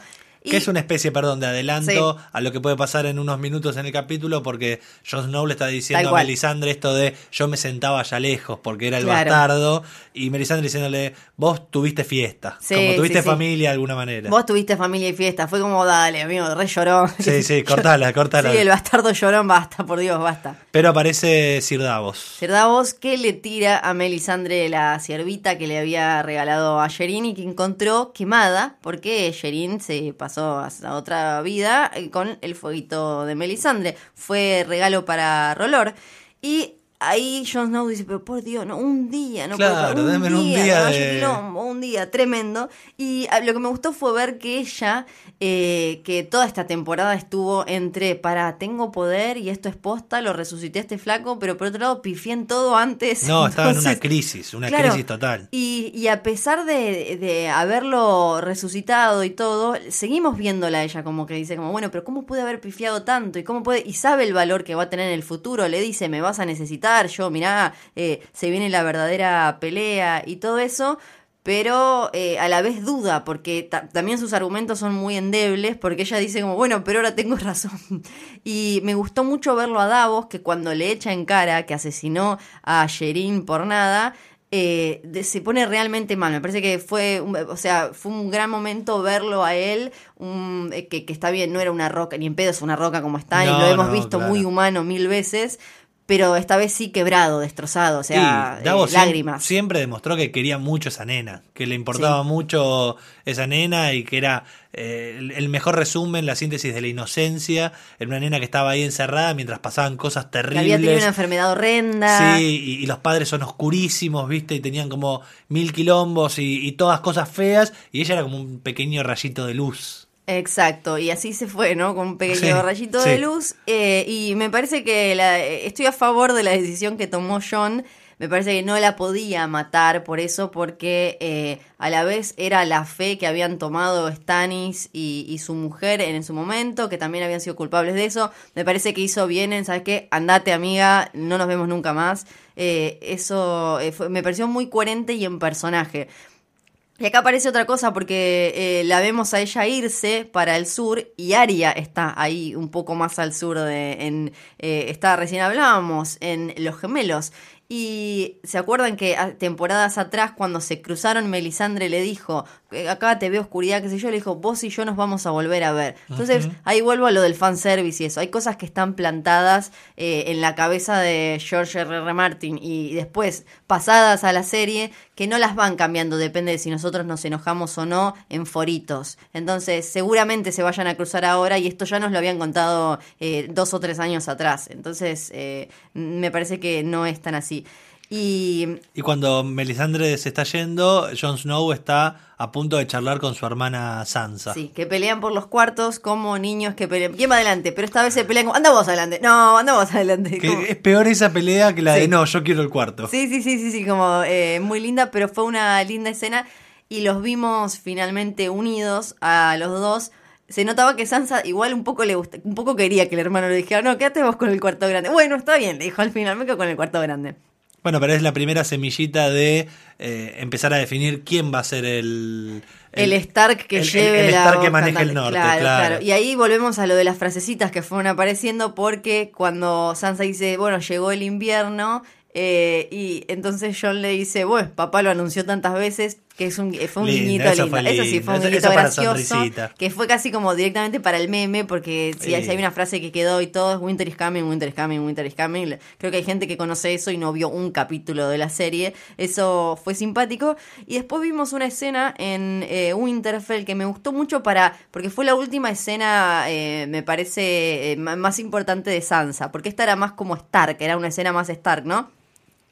Speaker 3: Y-
Speaker 4: Que es una especie, perdón, de adelanto a lo que puede pasar en unos minutos en el capítulo, porque Jon Snow le está diciendo a. Melisandre esto de yo me sentaba allá lejos porque era el
Speaker 3: Claro.
Speaker 4: bastardo, y Melisandre diciéndole, vos tuviste fiesta,
Speaker 3: Sí,
Speaker 4: como tuviste
Speaker 3: sí.
Speaker 4: familia de alguna manera.
Speaker 3: Vos tuviste familia y fiesta, fue como, dale, amigo, re llorón.
Speaker 4: Sí, sí, cortala, cortala.
Speaker 3: Sí, el bastardo llorón, basta, por Dios, basta.
Speaker 4: Pero aparece Sir Davos.
Speaker 3: Sir Davos que le tira a Melisandre la ciervita que le había regalado a Sherin y que encontró quemada porque Sherin se pasó a a otra vida eh, con el fueguito de Melisandre. Fue regalo para Rolor. Y ahí Jon Snow dice, pero por Dios, no, un día, no puedo
Speaker 4: Claro, denme un día de-
Speaker 3: quilombo, un día tremendo. Y ah, lo que me gustó fue ver que ella, eh, que toda esta temporada estuvo entre, para, tengo poder y esto es posta, lo resucité a este flaco, pero por otro lado pifié en todo antes.
Speaker 4: No, estaba en una crisis, una
Speaker 3: claro,
Speaker 4: crisis total.
Speaker 3: Y, y a pesar de, de haberlo resucitado y todo, seguimos viéndola a ella como que dice como, bueno, pero ¿cómo puede haber pifiado tanto? ¿Y cómo puede? Y sabe el valor que va a tener en el futuro, le dice, me vas a necesitar, yo, mirá, eh, se viene la verdadera pelea y todo eso. Pero eh, a la vez duda, porque ta- también sus argumentos son muy endebles, porque ella dice como, bueno, pero ahora tengo razón. Y me gustó mucho verlo a Davos, que cuando le echa en cara que asesinó a Sherin por nada, eh, de- se pone realmente mal. Me parece que fue, un- o sea, fue un gran momento verlo a él, un- eh, que, que está bien, no era una roca, ni en pedo es una roca como está, y lo hemos
Speaker 4: no,
Speaker 3: visto
Speaker 4: claro.
Speaker 3: muy humano mil veces, pero esta vez sí quebrado, destrozado, o sea,
Speaker 4: Davos
Speaker 3: eh, lágrimas.
Speaker 4: siempre demostró que quería mucho esa nena, que le importaba
Speaker 3: Sí.
Speaker 4: mucho esa nena y que era eh, el- mejor resumen, la síntesis de la inocencia. Era una nena que estaba ahí encerrada mientras pasaban cosas
Speaker 3: Que
Speaker 4: terribles.
Speaker 3: había tenido una enfermedad horrenda.
Speaker 4: Sí, y, y los padres son oscurísimos, ¿viste? Y tenían como mil quilombos y, y todas cosas feas. Y ella era como un pequeño rayito de luz.
Speaker 3: Exacto, y así se fue, ¿no? Con un pequeño
Speaker 4: Sí,
Speaker 3: rayito
Speaker 4: sí.
Speaker 3: de luz. eh, y me parece que la- estoy a favor de la decisión que tomó John. Me parece que no la podía matar por eso, porque eh, a la vez era la fe que habían tomado Stannis y, y su mujer en su momento, que también habían sido culpables de eso. Me parece que hizo bien en, ¿sabes qué? Andate, amiga, no nos vemos nunca más. Eh, eso eh, fue- me pareció muy coherente y en personaje. Y acá aparece otra cosa porque eh, la vemos a ella irse para el sur y Aria está ahí un poco más al sur de en eh, está recién hablábamos en Los Gemelos y se acuerdan que temporadas atrás cuando se cruzaron Melisandre le dijo "Eh, acá te veo oscuridad qué sé yo le dijo vos y yo nos vamos a volver a ver entonces ahí vuelvo a lo del fanservice y eso hay cosas que están plantadas eh, en la cabeza de George R. R. Martin y después pasadas a la serie que no las van cambiando, depende de si nosotros nos enojamos o no en foritos. Entonces, seguramente se vayan a cruzar ahora y esto ya nos lo habían contado eh, dos o tres años atrás. Entonces, eh, me parece que no es tan así. Y
Speaker 4: Y cuando Melisandre se está yendo, Jon Snow está a punto de charlar con su hermana Sansa.
Speaker 3: sí, que pelean por los cuartos como niños que pelean. ¿Quién va adelante? Pero esta vez se pelean como, anda vos adelante. No, anda vos adelante.
Speaker 4: Que es peor esa pelea que la
Speaker 3: Sí.
Speaker 4: de no, yo quiero el cuarto.
Speaker 3: Sí, sí, sí, sí, sí, como eh, muy linda, pero fue una linda escena y los vimos finalmente unidos a los dos. Se notaba que Sansa igual un poco le gusta, un poco quería que el hermano le dijera, no, quédate vos con el cuarto grande. Bueno, está bien, le dijo al final, me quedo con el cuarto grande.
Speaker 4: Bueno, pero es la primera semillita de eh, empezar a definir quién va a ser el...
Speaker 3: El, Stark que
Speaker 4: el- el-
Speaker 3: lleve
Speaker 4: el
Speaker 3: la
Speaker 4: Stark que
Speaker 3: voz
Speaker 4: maneja el
Speaker 3: cantante.
Speaker 4: norte,
Speaker 3: Claro,
Speaker 4: claro.
Speaker 3: Y ahí volvemos a lo de las frasecitas que fueron apareciendo porque cuando Sansa dice, bueno, llegó el invierno, eh, y entonces John le dice, bueno, papá lo anunció tantas veces que es un, fue un
Speaker 4: Lindo,
Speaker 3: guiñito lindo. Eso sí, fue un
Speaker 4: Eso-
Speaker 3: guiñito
Speaker 4: eso
Speaker 3: gracioso.
Speaker 4: sonrisita.
Speaker 3: Que fue casi como directamente para el meme, porque si hay,
Speaker 4: Sí.
Speaker 3: si hay una frase que quedó y todo es Winter is coming, Winter is coming, Winter is coming. Creo que hay gente que conoce eso y no vio un capítulo de la serie. Eso fue simpático. Y después vimos una escena en eh, Winterfell que me gustó mucho para. porque fue la última escena, eh, me parece, eh, más importante de Sansa. Porque esta era más como Stark, era una escena más Stark, ¿no?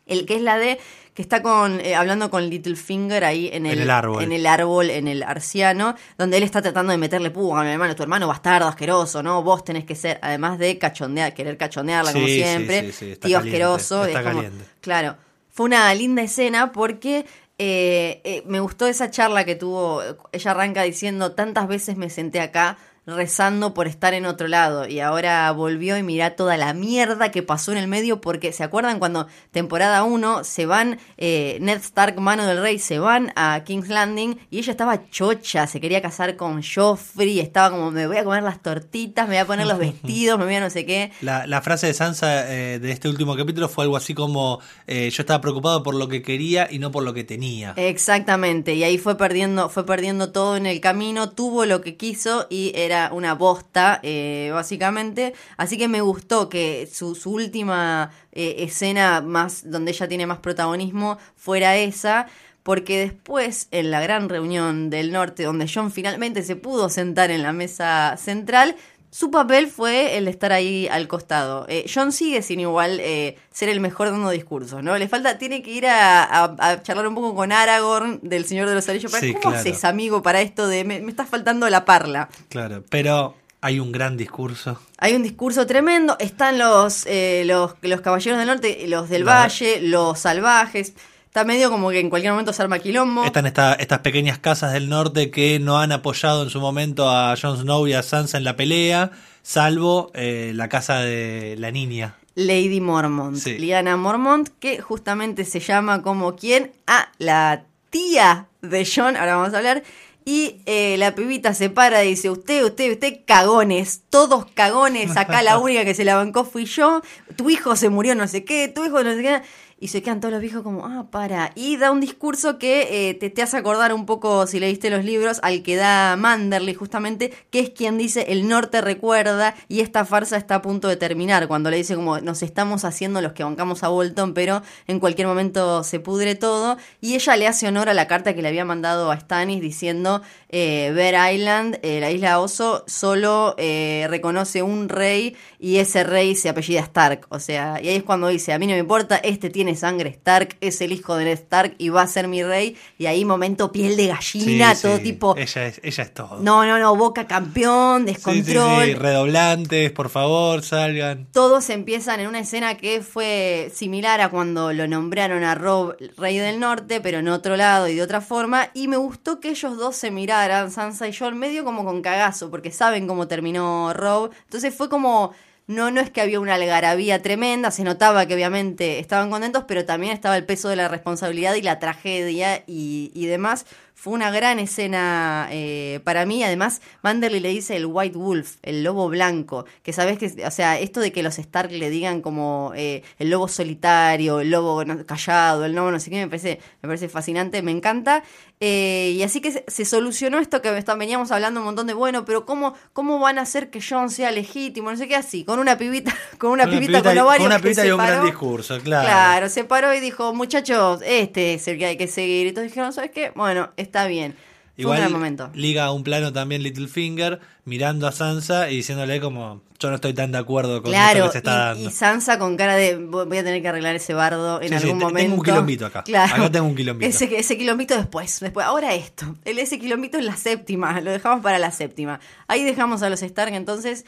Speaker 3: El que es la de que está con eh, hablando con Littlefinger ahí en el,
Speaker 4: En el árbol.
Speaker 3: en el árbol, en el arciano, donde él está tratando de meterle púa a mi hermano, tu hermano bastardo, asqueroso, ¿no? Vos tenés que ser, además de cachondear, querer cachondearla como
Speaker 4: Sí,
Speaker 3: siempre,
Speaker 4: sí, sí, está
Speaker 3: tío
Speaker 4: caliente,
Speaker 3: asqueroso,
Speaker 4: está
Speaker 3: es como-
Speaker 4: caliente.
Speaker 3: claro, fue una linda escena porque eh, eh, me gustó esa charla que tuvo, ella arranca diciendo, tantas veces me senté acá, rezando por estar en otro lado y ahora volvió y mirá toda la mierda que pasó en el medio porque se acuerdan cuando temporada 1 se van eh, Ned Stark, mano del rey, se van a King's Landing y ella estaba chocha, se quería casar con Joffrey, estaba como me voy a comer las tortitas, me voy a poner los vestidos, me voy a no sé qué.
Speaker 4: La, la frase de Sansa eh, de este último capítulo fue algo así como eh, yo estaba preocupado por lo que quería y no por lo que tenía.
Speaker 3: Exactamente, y ahí fue perdiendo, fue perdiendo todo en el camino, tuvo lo que quiso y era una bosta, eh, básicamente. Así que me gustó que su, última eh, escena más donde ella tiene más protagonismo fuera esa. Porque después, en la gran reunión del norte, donde John finalmente se pudo sentar en la mesa central, su papel fue el de estar ahí al costado. Eh, John sigue sin igual eh, ser el mejor dando discursos, ¿no? Le falta, tiene que ir a, a- a charlar un poco con Aragorn del Señor de los Anillos.
Speaker 4: Sí,
Speaker 3: ¿Cómo
Speaker 4: claro.
Speaker 3: haces, amigo, para esto de me, me está faltando la parla?
Speaker 4: Claro, pero hay un gran discurso.
Speaker 3: Hay un discurso tremendo. Están los, eh, los, los caballeros del norte, los del
Speaker 4: La-
Speaker 3: valle, los salvajes. Está medio como que en cualquier momento se arma quilombo.
Speaker 4: Están esta- estas pequeñas casas del norte que no han apoyado en su momento a Jon Snow y a Sansa en la pelea, salvo eh, la casa de la niña.
Speaker 3: Lady Mormont,
Speaker 4: Sí.
Speaker 3: Liana Mormont, que justamente se llama como quien a la tía de John, ahora vamos a hablar, y eh, la pibita se para y dice, usted, usted, usted, cagones, todos cagones, acá la única que se la bancó fui yo, tu hijo se murió no sé qué, tu hijo no sé qué, y se quedan todos los viejos como, ah, para, y da un discurso que eh, te, te hace acordar un poco, si leíste los libros, al que da Manderley justamente, que es quien dice, el norte recuerda, y esta farsa está a punto de terminar, cuando le dice como, nos estamos haciendo los que bancamos a Bolton, pero en cualquier momento se pudre todo, y ella le hace honor a la carta que le había mandado a Stannis diciendo, eh, Bear Island, eh, la isla Oso, solo eh, reconoce un rey, y ese rey se apellida Stark, o sea, y ahí es cuando dice, a mí no me importa, este tiene sangre Stark, es el hijo de Ned Stark y va a ser mi rey, y ahí momento piel de gallina,
Speaker 4: Sí,
Speaker 3: todo
Speaker 4: sí,
Speaker 3: tipo...
Speaker 4: Ella es, ella es todo.
Speaker 3: No, no, no, Boca campeón, descontrol.
Speaker 4: sí, redoblantes, por favor, salgan.
Speaker 3: Todos empiezan en una escena que fue similar a cuando lo nombraron a Rob Rey del Norte, pero en otro lado y de otra forma. Y me gustó que ellos dos se miraran, Sansa y Jon, medio como con cagazo, porque saben cómo terminó Rob. Entonces fue como. No, no es que había una algarabía tremenda, se notaba que obviamente estaban contentos, pero también estaba el peso de la responsabilidad y la tragedia y, y demás. Fue una gran escena eh, para mí. Además, Manderley le dice el White Wolf, el lobo blanco. Que sabes que, o sea, esto de que los Stark le digan como eh, el lobo solitario, el lobo no- callado, el lobo no sé qué, me parece, me parece fascinante, me encanta. Eh, y así que se, se solucionó esto que está- veníamos hablando un montón de, bueno, pero ¿cómo, cómo van a hacer que John sea legítimo? No sé qué, así, con una pibita, con una, pibita, con ovarios
Speaker 4: una
Speaker 3: que
Speaker 4: pibita y un gran discurso, claro.
Speaker 3: Claro, se paró y dijo, muchachos, este es el que hay que seguir. Y todos dijeron, ¿sabes qué? Bueno, está bien. Fue un gran momento.
Speaker 4: liga a un plano también Littlefinger mirando a Sansa y diciéndole como yo no estoy tan de acuerdo con esto
Speaker 3: Claro,
Speaker 4: que se está
Speaker 3: y,
Speaker 4: dando.
Speaker 3: y Sansa con cara de "Voy- a tener que arreglar ese bardo en
Speaker 4: Sí,
Speaker 3: algún momento.
Speaker 4: tengo un quilombito acá.
Speaker 3: Claro.
Speaker 4: Acá tengo un quilombito.
Speaker 3: Ese, ese quilombito después, después. Ahora esto. El, ese quilombito es la séptima. Lo dejamos para la séptima. Ahí dejamos a los Stark entonces.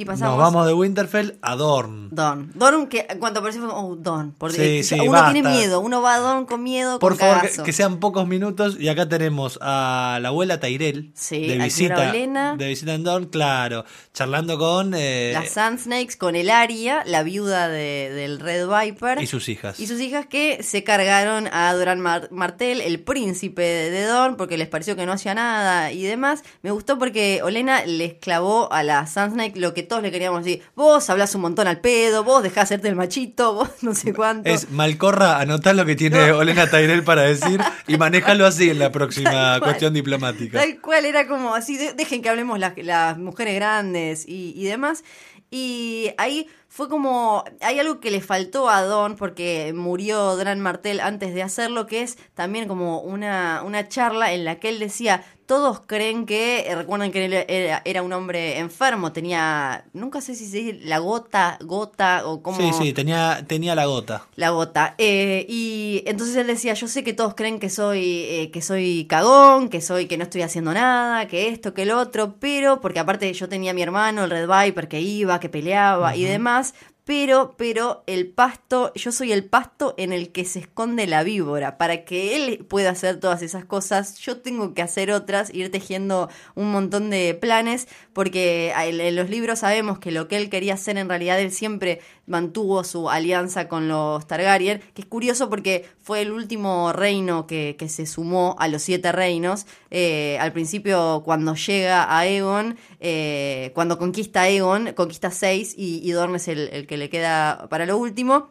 Speaker 3: Y pasamos.
Speaker 4: Nos vamos de Winterfell a Dorn.
Speaker 3: Don. Don, que en cuanto apareció fue, oh, Don. Por,
Speaker 4: Sí, sí,
Speaker 3: uno
Speaker 4: basta.
Speaker 3: tiene miedo, uno va a Don con miedo,
Speaker 4: Por
Speaker 3: con
Speaker 4: favor, que, sean pocos minutos. Y acá tenemos a la abuela Tyrell
Speaker 3: Sí,
Speaker 4: de visita, de visita en Dorn, claro, charlando con eh,
Speaker 3: Las Sand Snakes con el Aria, la viuda de- del Red Viper.
Speaker 4: y sus hijas.
Speaker 3: Y sus hijas que se cargaron a Doran Mar- Martel, el príncipe de, de Dorn, porque les pareció que no hacía nada y demás. Me gustó porque Olena les clavó a la Sand Snake lo que todos le queríamos decir. Vos hablás un montón al pedo, vos dejás hacerte el machito, vos no sé cuánto.
Speaker 4: Es Malcorra, anotá lo que tiene Olena Tyrell para decir y manejalo así en la próxima cuestión diplomática.
Speaker 3: Tal cual era como así, de- dejen que hablemos las, las mujeres grandes y, y demás. Y ahí fue como, hay algo que le faltó a Don porque murió Dran Martel antes de hacerlo, que es también como una, una charla en la que él decía, todos creen que, eh, recuerdan que él era, era un hombre enfermo, tenía, nunca sé si se dice la gota, gota o como...
Speaker 4: Sí, sí, tenía, tenía la gota.
Speaker 3: La gota. Eh, y entonces él decía, yo sé que todos creen que soy, eh, que soy cagón, que soy, que no estoy haciendo nada, que esto, que el otro, pero, porque aparte yo tenía a mi hermano, el Red Viper, que iba, que peleaba y demás, pero, pero el pasto, yo soy el pasto en el que se esconde la víbora. Para que él pueda hacer todas esas cosas, yo tengo que hacer otras, ir tejiendo un montón de planes, porque en los libros sabemos que lo que él quería hacer en realidad, él siempre mantuvo su alianza con los Targaryen, que es curioso porque fue el último reino que, se sumó a los siete reinos. Eh, al principio, cuando llega a Aegon, eh, cuando conquista a Aegon, conquista seis y, y Dorne es el, que le queda para lo último.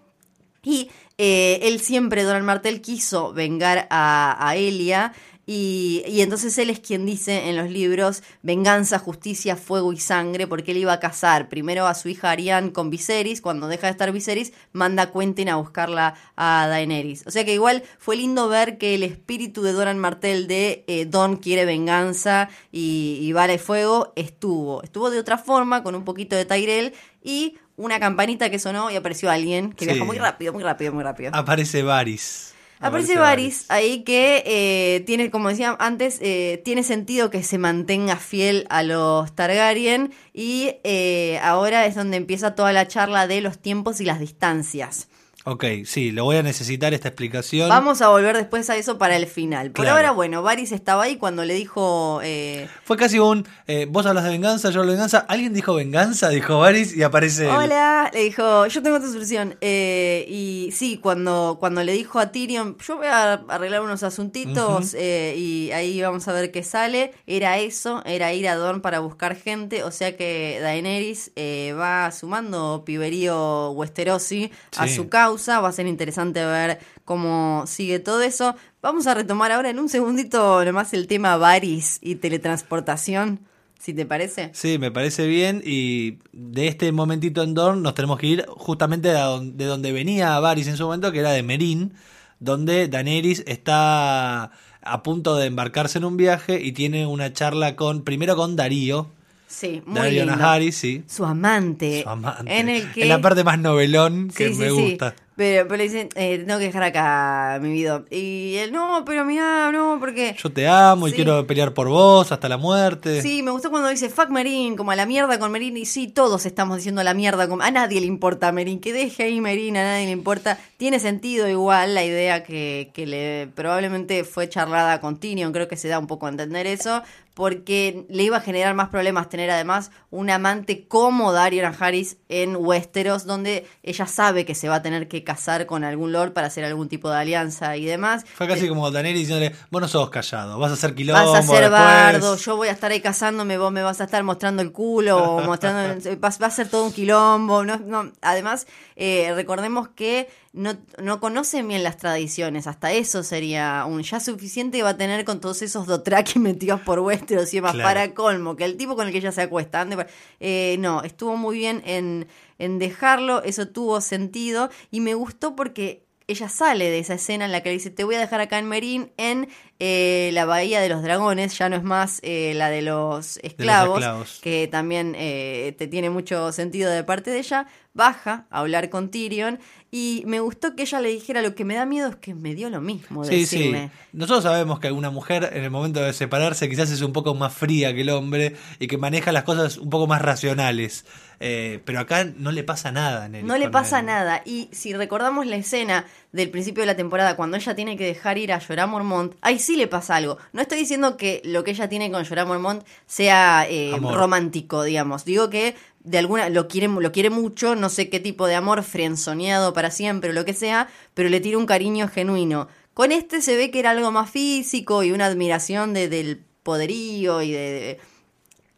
Speaker 3: Y eh, él siempre, Doran Martel, quiso vengar a Elia y, entonces él es quien dice en los libros venganza, justicia, fuego y sangre, porque él iba a casar primero a su hija Ariane con Viserys, cuando deja de estar Viserys, manda a Quentin a buscarla a Daenerys. O sea que igual fue lindo ver que el espíritu de Doran Martel de eh, Don quiere venganza y, y vale fuego estuvo. Estuvo de otra forma, con un poquito de Tyrell y una campanita que sonó y apareció alguien que viajó muy rápido, muy rápido, muy rápido.
Speaker 4: Aparece Varys.
Speaker 3: Aparece Varys ahí que eh, tiene, como decía antes, eh, tiene sentido que se mantenga fiel a los Targaryen y eh, ahora es donde empieza toda la charla de los tiempos y las distancias.
Speaker 4: Ok, sí, lo voy a necesitar esta explicación.
Speaker 3: Vamos a volver después a eso para el final. Por ahora, bueno, Varys estaba ahí cuando le dijo...
Speaker 4: Eh, Fue casi un, eh, vos hablas de venganza, yo hablo de venganza. ¿Alguien dijo venganza? Dijo Varys y aparece...
Speaker 3: Hola, le dijo, yo tengo tu solución. Eh, y sí, cuando, cuando le dijo a Tyrion, yo voy a arreglar unos asuntitos y ahí vamos a ver qué sale. Era eso, era ir a Dorn para buscar gente. O sea que Daenerys va sumando piberío Westerosi a su causa va a ser interesante ver cómo sigue todo eso. Vamos a retomar ahora en un segundito nomás el tema Varys y teletransportación. Si te parece.
Speaker 4: Sí, me parece bien. Y de este momentito en Dorn nos tenemos que ir justamente de donde venía Varys en su momento, que era de Merín, donde Daenerys está a punto de embarcarse en un viaje y tiene una charla con, primero con Darío,
Speaker 3: Sí, muy lindo.
Speaker 4: sí.
Speaker 3: Su amante.
Speaker 4: Su amante. En, el que... en la parte más novelón que me gusta.
Speaker 3: Pero, pero le dicen, eh, tengo que dejar acá mi vida. Y él, no, pero mira, no, porque...
Speaker 4: Yo te amo y quiero pelear por vos hasta la muerte.
Speaker 3: Sí, me gustó cuando dice, fuck Merín, como a la mierda con Merín. Y sí, todos estamos diciendo la mierda. Con... A nadie le importa Merín, que deje ahí Merín, a nadie le importa. Tiene sentido igual la idea que, que le probablemente fue charlada con Tinion, creo que se da un poco a entender eso porque le iba a generar más problemas tener además un amante como Darion Harris en Westeros, donde ella sabe que se va a tener que casar con algún lord para hacer algún tipo de alianza y demás.
Speaker 4: Fue casi eh, como Daenerys diciéndole, vos no sos callado, vas a ser quilombo Vas
Speaker 3: a ser bardo, yo voy a estar ahí casándome, vos me vas a estar mostrando el culo, o mostrando, va, a ser todo un quilombo. No, no. Además, eh, recordemos que no, no conocen bien las tradiciones, hasta eso sería un ya suficiente va a tener con todos esos dotraki metidos por Westeros y demás, para colmo, que el tipo con el que ella se acuesta, eh, no, estuvo muy bien en, en dejarlo, eso tuvo sentido y me gustó porque ella sale de esa escena en la que le dice, te voy a dejar acá en Merín, en eh, la Bahía de los Dragones, ya no es más eh, la de los, esclavos, que también eh, te tiene mucho sentido de parte de ella, baja a hablar con Tyrion y me gustó que ella le dijera lo que me da miedo es que me dio lo mismo. Sí, decirme.
Speaker 4: sí. Nosotros sabemos que una mujer en el momento de separarse quizás es un poco más fría que el hombre y que maneja las cosas un poco más racionales. Eh, pero acá no le pasa nada. En
Speaker 3: no le pasa nada. Y si recordamos la escena del principio de la temporada, cuando ella tiene que dejar ir a Jorah Mormont, ahí sí le pasa algo. No estoy diciendo que lo que ella tiene con Jorah Mormont sea eh, romántico, digamos. Digo que de alguna lo quiere lo quiere mucho, no sé qué tipo de amor frenzoneado para siempre o lo que sea, pero le tiene un cariño genuino. Con este se ve que era algo más físico y una admiración de, del poderío y de,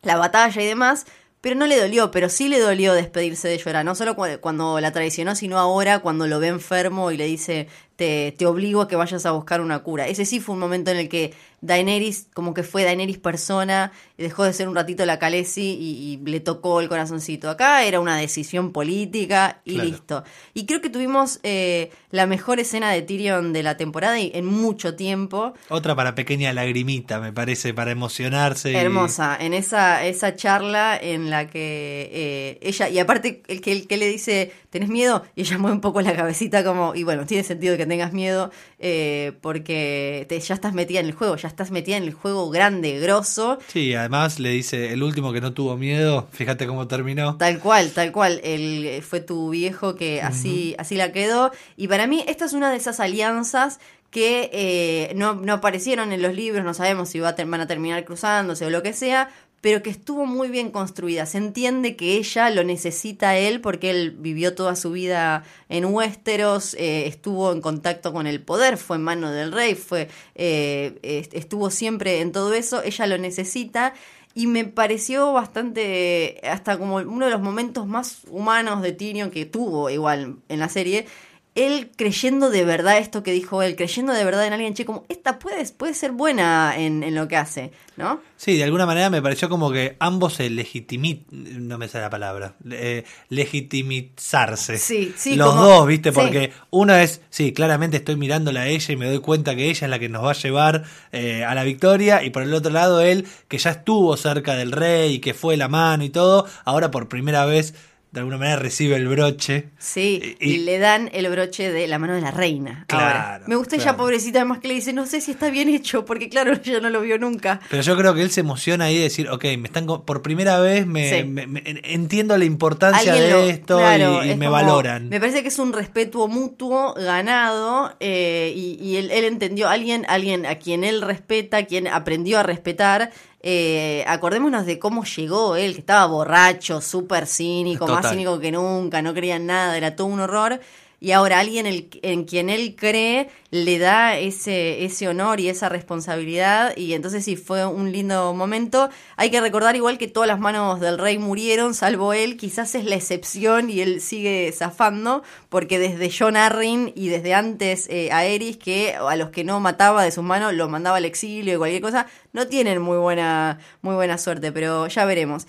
Speaker 3: la batalla y demás, pero no le dolió, pero sí le dolió despedirse de Llora, no solo cuando la traicionó, sino ahora cuando lo ve enfermo y le dice, te, te obligo a que vayas a buscar una cura. Ese sí fue un momento en el que Daenerys, como que fue Daenerys persona, dejó de ser un ratito la Khaleesi y, le tocó el corazoncito. Acá era una decisión política y listo. Y creo que tuvimos eh, la mejor escena de Tyrion de la temporada y en mucho tiempo.
Speaker 4: Otra para pequeña lagrimita, me parece, para emocionarse.
Speaker 3: Hermosa, en esa, esa charla en la que eh, ella, y aparte el que, el que le dice, ¿tenés miedo? Y ella mueve un poco la cabecita como, y bueno, tiene sentido que tengas miedo, eh, porque te, ya estás metida en el juego, ya estás metida en el juego grande, grosso.
Speaker 4: Sí, además le dice, el último que no tuvo miedo, fíjate cómo terminó.
Speaker 3: Tal cual, tal cual. El, fue tu viejo que así, así la quedó. Y para mí, esta es una de esas alianzas que eh, no, no aparecieron en los libros, no sabemos si va a van a terminar cruzándose o lo que sea, pero que estuvo muy bien construida. Se entiende que ella lo necesita a él porque él vivió toda su vida en Westeros, eh, estuvo en contacto con el poder, fue en mano del rey, fue, eh, estuvo siempre en todo eso, ella lo necesita. Y me pareció bastante, hasta como uno de los momentos más humanos de Tyrion que tuvo igual en la serie, él creyendo de verdad esto que dijo él, creyendo de verdad en alguien, che, como esta puede, puede ser buena en, lo que hace, ¿no?
Speaker 4: Sí, de alguna manera me pareció como que ambos se legitimit, no me sale la palabra, eh, legitimizarse.
Speaker 3: Sí, sí.
Speaker 4: Los dos, ¿viste? Porque uno es, sí, claramente estoy mirándola a ella y me doy cuenta que ella es la que nos va a llevar eh, a la victoria, y por el otro lado él, que ya estuvo cerca del rey y que fue la mano y todo, ahora por primera vez de alguna manera recibe el broche.
Speaker 3: Sí, y, le dan el broche de la mano de la reina.
Speaker 4: Claro.
Speaker 3: Me gusta ella, pobrecita, además que le dice, no sé si está bien hecho, porque claro, ella no lo vio nunca.
Speaker 4: Pero yo creo que él se emociona ahí de decir, ok, me están por primera vez me, entiendo la importancia de esto y, me valoran.
Speaker 3: Me parece que es un respeto mutuo ganado eh, y, él, él, entendió, alguien, alguien a quien él respeta, quien aprendió a respetar, eh, acordémonos de cómo llegó él, que estaba borracho, súper cínico, más cínico que nunca, no creía en nada, era todo un horror y ahora alguien en quien él cree le da ese, ese honor y esa responsabilidad y entonces sí fue un lindo momento. Hay que recordar igual que todas las manos del rey murieron, salvo él, quizás es la excepción y él sigue zafando porque desde John Arryn y desde antes eh, a Eris que a los que no mataba de sus manos lo mandaba al exilio y cualquier cosa, no tienen muy buena, muy buena suerte, pero ya veremos.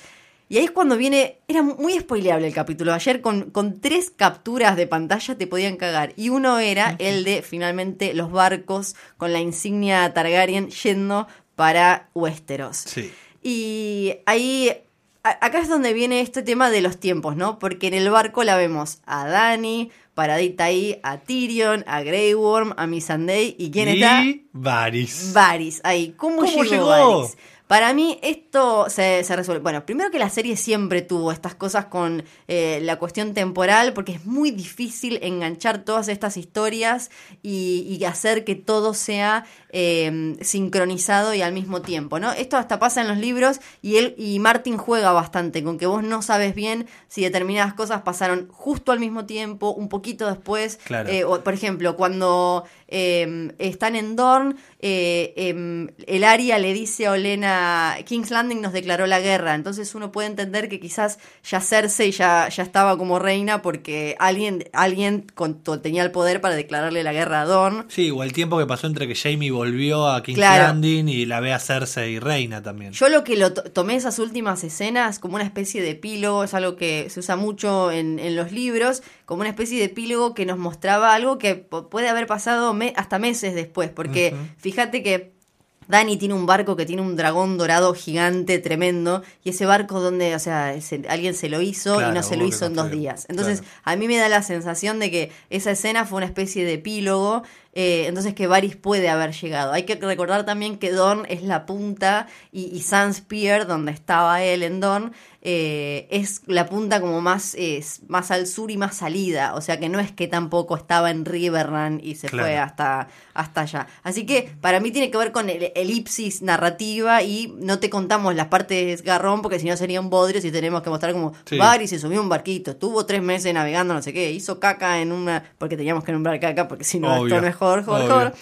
Speaker 3: Y ahí es cuando viene, era muy spoileable el capítulo. Ayer con, con tres capturas de pantalla te podían cagar. Y uno era el de finalmente los barcos con la insignia Targaryen yendo para Westeros.
Speaker 4: Sí.
Speaker 3: Y ahí, acá es donde viene este tema de los tiempos, ¿no? Porque en el barco la vemos a Dani, paradita ahí, a Tyrion, a Grey Worm, a Missandei. ¿Y quién
Speaker 4: y
Speaker 3: está?
Speaker 4: Varys.
Speaker 3: Varys. Ahí, ¿cómo, llegó, Varys? Para mí esto se, resuelve. Bueno, primero que la serie siempre tuvo estas cosas con eh, la cuestión temporal, porque es muy difícil enganchar todas estas historias y, hacer que todo sea em, sincronizado y al mismo tiempo, ¿no? Esto hasta pasa en los libros y él y Martin juega bastante con que vos no sabes bien si determinadas cosas pasaron justo al mismo tiempo, un poquito después.
Speaker 4: Claro.
Speaker 3: Eh, por ejemplo, cuando em, están en Dorn, eh, em, el Aria le dice a Olena, King's Landing nos declaró la guerra, entonces uno puede entender que quizás ya Cersei ya, ya estaba como reina porque alguien, alguien tenía el poder para declararle la guerra a Dorn.
Speaker 4: Sí, o el tiempo que pasó entre que Jamie volvió a King's Landing y la ve a Cersei reina también.
Speaker 3: Yo lo que lo tomé esas últimas escenas como una especie de epílogo, es algo que se usa mucho en, en los libros, como una especie de epílogo que nos mostraba algo que puede haber pasado hasta meses después, porque fíjate que Dani tiene un barco que tiene un dragón dorado gigante, tremendo, y ese barco donde, o sea, alguien se lo hizo y no se lo hizo en dos días. Entonces, a mí me da la sensación de que esa escena fue una especie de epílogo, eh, entonces que Varys puede haber llegado. Hay que recordar también que Dorn es la punta y, y Sunspear, donde estaba él en Dorn, eh, es la punta como más, más al sur y más salida. O sea que no es que tampoco estaba en Riverrun y se fue hasta, hasta allá. Así que para mí tiene que ver con el elipsis narrativa y no te contamos las partes garrón porque si no sería un bodrio si tenemos que mostrar como sí. y se subió un barquito, estuvo tres meses navegando, no sé qué, hizo caca en una. porque teníamos que nombrar caca porque si no, esto no es joder,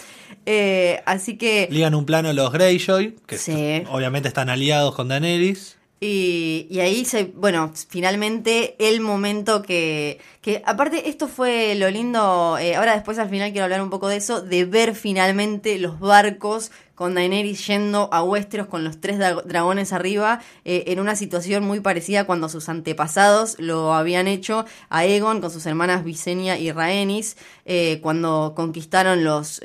Speaker 3: eh, así que.
Speaker 4: Ligan un plano los Greyjoy, que obviamente están aliados con Daenerys.
Speaker 3: Y, ahí se, bueno, finalmente el momento que, que aparte esto fue lo lindo, eh, ahora después al final quiero hablar un poco de eso, de ver finalmente los barcos con Daenerys yendo a Westeros con los tres dragones arriba, eh, en una situación muy parecida cuando sus antepasados lo habían hecho a Egon con sus hermanas Visenya y Rhaenys, eh, cuando conquistaron los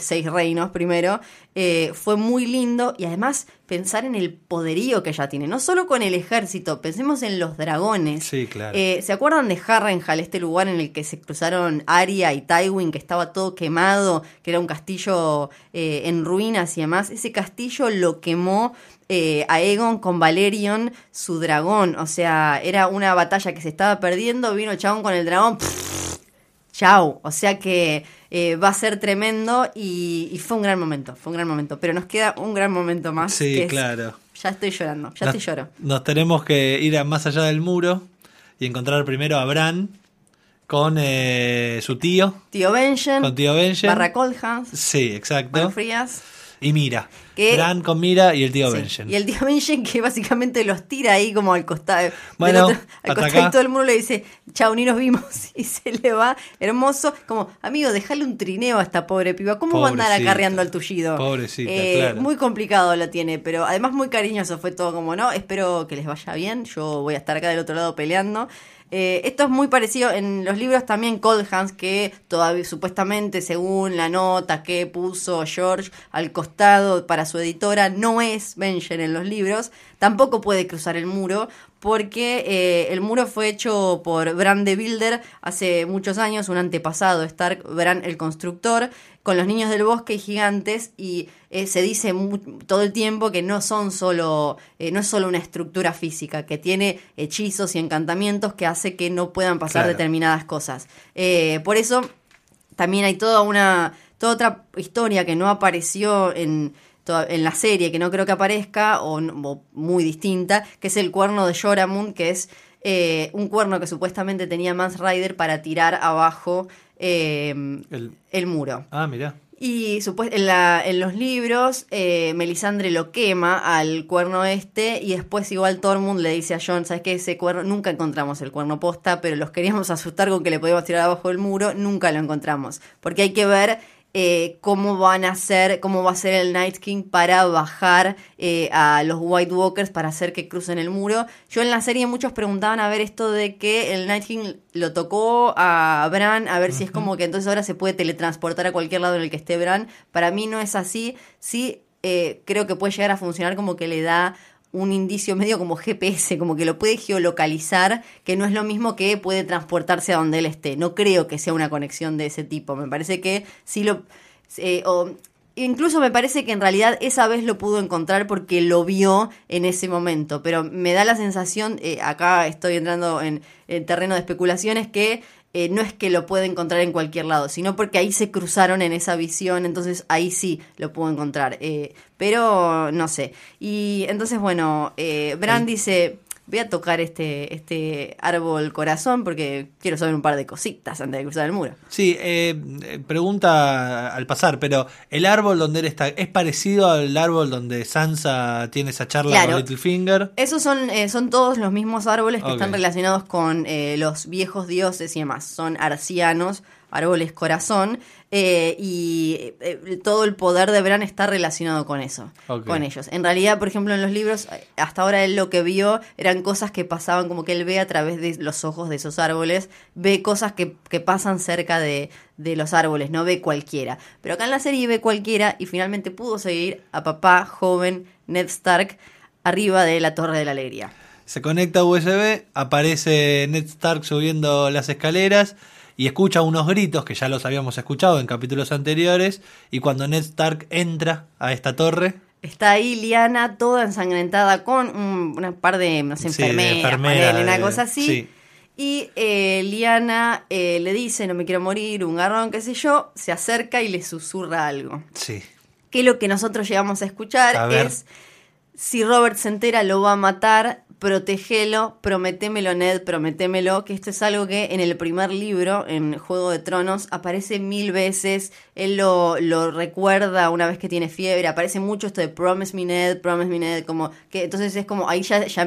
Speaker 3: seis reinos primero. Eh, fue muy lindo y además pensar en el poderío que ella tiene, no solo con el ejército, pensemos en los dragones.
Speaker 4: Sí, claro.
Speaker 3: Eh, ¿Se acuerdan de Harrenhal, este lugar en el que se cruzaron Arya y Tywin, que estaba todo quemado, que era un castillo eh, en ruinas y demás? Ese castillo lo quemó eh, Aegon con Valerion, su dragón. O sea, era una batalla que se estaba perdiendo, vino el chabón con el dragón. Chau. O sea que eh, va a ser tremendo y, y fue un gran momento, fue un gran momento. Pero nos queda un gran momento más.
Speaker 4: Sí,
Speaker 3: que es-
Speaker 4: claro.
Speaker 3: ya estoy llorando, ya
Speaker 4: Nos-
Speaker 3: te lloro.
Speaker 4: Nos tenemos que ir a más allá del muro y encontrar primero a Bran con eh, su tío,
Speaker 3: Tío Benjen,
Speaker 4: con tío Benjen.
Speaker 3: barra Coldhans,
Speaker 4: Sí, exacto.
Speaker 3: Frías.
Speaker 4: Y Mira.
Speaker 3: Que-
Speaker 4: Bran con Mira y el tío
Speaker 3: Sí,
Speaker 4: Benjen.
Speaker 3: Y el tío Benjen que básicamente los tira ahí como al costado.
Speaker 4: Bueno,
Speaker 3: otro- al
Speaker 4: hasta
Speaker 3: costadito
Speaker 4: acá.
Speaker 3: del muro le dice, chau, ni nos vimos. Y se le va, hermoso. Como, amigo, déjale un trineo a esta pobre piba. ¿Cómo va a andar acarreando al tullido?
Speaker 4: Pobrecita,
Speaker 3: Eh,
Speaker 4: claro.
Speaker 3: Muy complicado lo tiene, pero además muy cariñoso fue todo como, ¿no? Espero que les vaya bien. Yo voy a estar acá del otro lado peleando. Eh, esto es muy parecido en los libros también Cold Hands, que todavía supuestamente, según la nota que puso George al costado para su editora, no es Benjen en los libros, tampoco puede cruzar el muro, porque eh, el muro fue hecho por Bran de Builder hace muchos años, un antepasado, Stark, Bran el constructor, con los niños del bosque y gigantes, y eh, se dice mu- todo el tiempo que no son solo, eh, no es solo una estructura física, que tiene hechizos y encantamientos que hace que no puedan pasar
Speaker 4: Claro.
Speaker 3: determinadas cosas. Eh, por eso también hay toda una toda otra historia que no apareció en en la serie que no creo que aparezca o, muy distinta que es el cuerno de Joramun que es eh, un cuerno que supuestamente tenía Mans Rider para tirar abajo eh,
Speaker 4: El-
Speaker 3: el muro
Speaker 4: Ah, mira.
Speaker 3: y en, la- en los libros, eh, Melisandre lo quema al cuerno este y después igual Tormund le dice a Jon, ¿sabes qué? Ese cuerno, nunca encontramos el cuerno posta, pero los queríamos asustar con que le podíamos tirar abajo del muro, nunca lo encontramos. Porque hay que ver eh, cómo van a hacer, cómo va a ser el Night King para bajar eh, a los White Walkers para hacer que crucen el muro. Yo en la serie muchos preguntaban a ver esto de que el Night King lo tocó a Bran, a ver si es como que entonces ahora se puede teletransportar a cualquier lado en el que esté Bran. Para mí no es así. Sí, eh, creo que puede llegar a funcionar como que le da un indicio medio como GPS, como que lo puede geolocalizar, que no es lo mismo que puede transportarse a donde él esté. No creo que sea una conexión de ese tipo. Me parece que sí lo... eh, Incluso me parece que en realidad esa vez lo pudo encontrar porque lo vio en ese momento, pero me da la sensación, eh, acá estoy entrando en, en terreno de especulaciones, que eh, no es que lo puede encontrar en cualquier lado, sino porque ahí se cruzaron en esa visión, entonces ahí sí lo pudo encontrar. eh, pero no sé. Y entonces, bueno, Bran dice, voy a tocar este, este árbol corazón porque quiero saber un par de cositas antes de cruzar el muro.
Speaker 4: Sí, eh, eh, pregunta al pasar, pero el árbol donde él está, ¿es parecido al árbol donde Sansa tiene esa charla
Speaker 3: Claro.
Speaker 4: con Littlefinger?
Speaker 3: Esos son, eh, son todos los mismos árboles que están relacionados con eh, los viejos dioses y demás. Son arcianos, árboles corazón, eh, y eh, todo el poder de Bran está relacionado con eso, con ellos. En realidad, por ejemplo, en los libros, eh, hasta ahora él lo que vio eran cosas que pasaban como que él ve a través de los ojos de esos árboles, ve cosas que, que pasan cerca de, de los árboles, no ve cualquiera. Pero acá en la serie ve cualquiera y finalmente pudo seguir a papá joven Ned Stark arriba de la Torre de la Alegría.
Speaker 4: Se conecta a USB, aparece Ned Stark subiendo las escaleras y escucha unos gritos que ya los habíamos escuchado en capítulos anteriores. Y cuando Ned Stark entra a esta torre,
Speaker 3: Está ahí Liana toda ensangrentada con un, una par de, no sé,
Speaker 4: Sí, de
Speaker 3: enfermeras,
Speaker 4: enfermera,
Speaker 3: una
Speaker 4: de-
Speaker 3: cosa así.
Speaker 4: sí.
Speaker 3: Y eh, Liana eh, le dice, no me quiero morir, un garrón, qué sé yo, se acerca y le susurra algo.
Speaker 4: sí,
Speaker 3: Que lo que nosotros llegamos a escuchar
Speaker 4: A
Speaker 3: es, si Robert se entera lo va a matar, protegelo, prometémelo Ned, prometémelo, que esto es algo que en el primer libro, en Juego de Tronos, aparece mil veces, él lo, lo recuerda una vez que tiene fiebre, aparece mucho esto de promise me Ned, promise me Ned, como que entonces es como, ahí ya, ya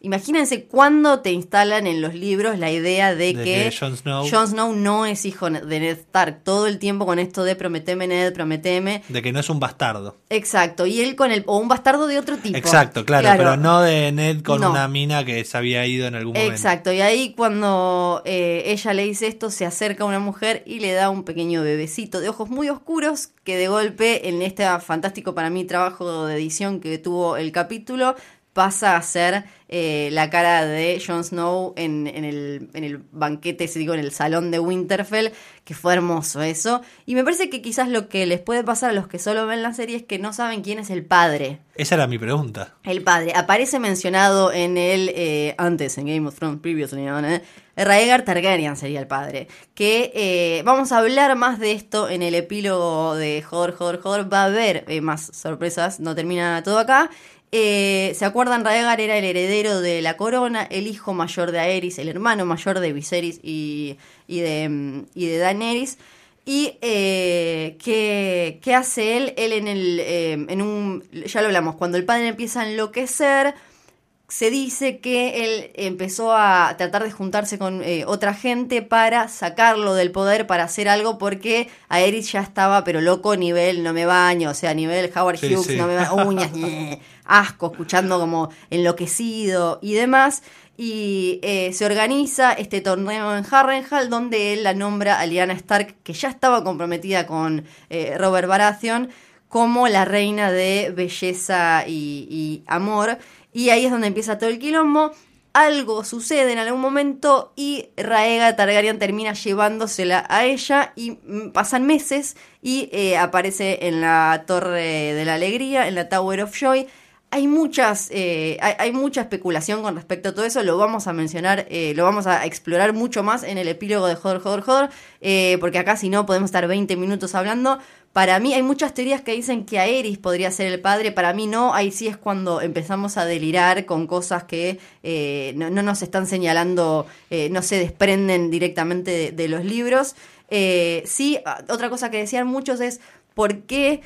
Speaker 3: imagínense cuándo te instalan en los libros la idea de,
Speaker 4: De
Speaker 3: que,
Speaker 4: que Jon Snow-
Speaker 3: Jon Snow no es hijo de Ned Stark. Todo el tiempo con esto de prometeme, Ned, prometeme.
Speaker 4: De que no es un bastardo.
Speaker 3: Exacto. Y él con el. O un bastardo de otro tipo.
Speaker 4: Exacto, claro, pero no de Ned con
Speaker 3: No.
Speaker 4: una mina que se había ido en algún momento.
Speaker 3: Exacto, y ahí cuando eh, ella le dice esto, se acerca a una mujer y le da un pequeño bebecito de ojos muy oscuros que de golpe en este fantástico para mí trabajo de edición que tuvo el capítulo pasa a ser eh, la cara de Jon Snow en, en el, en el banquete, digo, en el salón de Winterfell, que fue hermoso eso. Y me parece que quizás lo que les puede pasar a los que solo ven la serie es que no saben quién es el padre.
Speaker 4: Esa era mi pregunta.
Speaker 3: El padre aparece mencionado en el eh, antes en Game of Thrones previously ¿no? ¿eh? Rhaegar Targaryen sería el padre que eh, vamos a hablar más de esto en el epílogo de Hodor Hodor Hodor va a haber eh, más sorpresas no termina todo acá Eh, ¿Se acuerdan? Rhaegar era el heredero de la corona, el hijo mayor de Aerys, el hermano mayor de Viserys y, y de, mm, y de Daenerys. ¿Y eh, ¿qué, qué hace él? Él en el. eh, en un. Ya lo hablamos, cuando el padre empieza a enloquecer, se dice que él empezó a tratar de juntarse con eh, otra gente para sacarlo del poder, para hacer algo, porque Aerys ya estaba, pero loco, nivel no me baño, o sea, nivel Howard
Speaker 4: Sí,
Speaker 3: Hughes,
Speaker 4: sí.
Speaker 3: no me baño, uñas, ñe, asco, escuchando como enloquecido y demás. Y eh, se organiza este torneo en Harrenhal donde él la nombra a Lyanna Stark, que ya estaba comprometida con eh, Robert Baratheon, como la reina de belleza y, amor. Y ahí es donde empieza todo el quilombo. Algo sucede en algún momento y Raega Targaryen termina llevándosela a ella y mm, pasan meses y eh, aparece en la Torre de la Alegría, en la Tower of Joy. Hay muchas, eh, hay, mucha especulación con respecto a todo eso, lo vamos a mencionar, eh, lo vamos a explorar mucho más en el epílogo de Hodor, Hodor, Hodor, eh, porque acá si no podemos estar 20 minutos hablando. Para mí hay muchas teorías que dicen que Aerys podría ser el padre, para mí no, ahí sí es cuando empezamos a delirar con cosas que no, no nos están señalando, no se desprenden directamente de, los libros. Sí, ah, otra cosa que decían muchos es por qué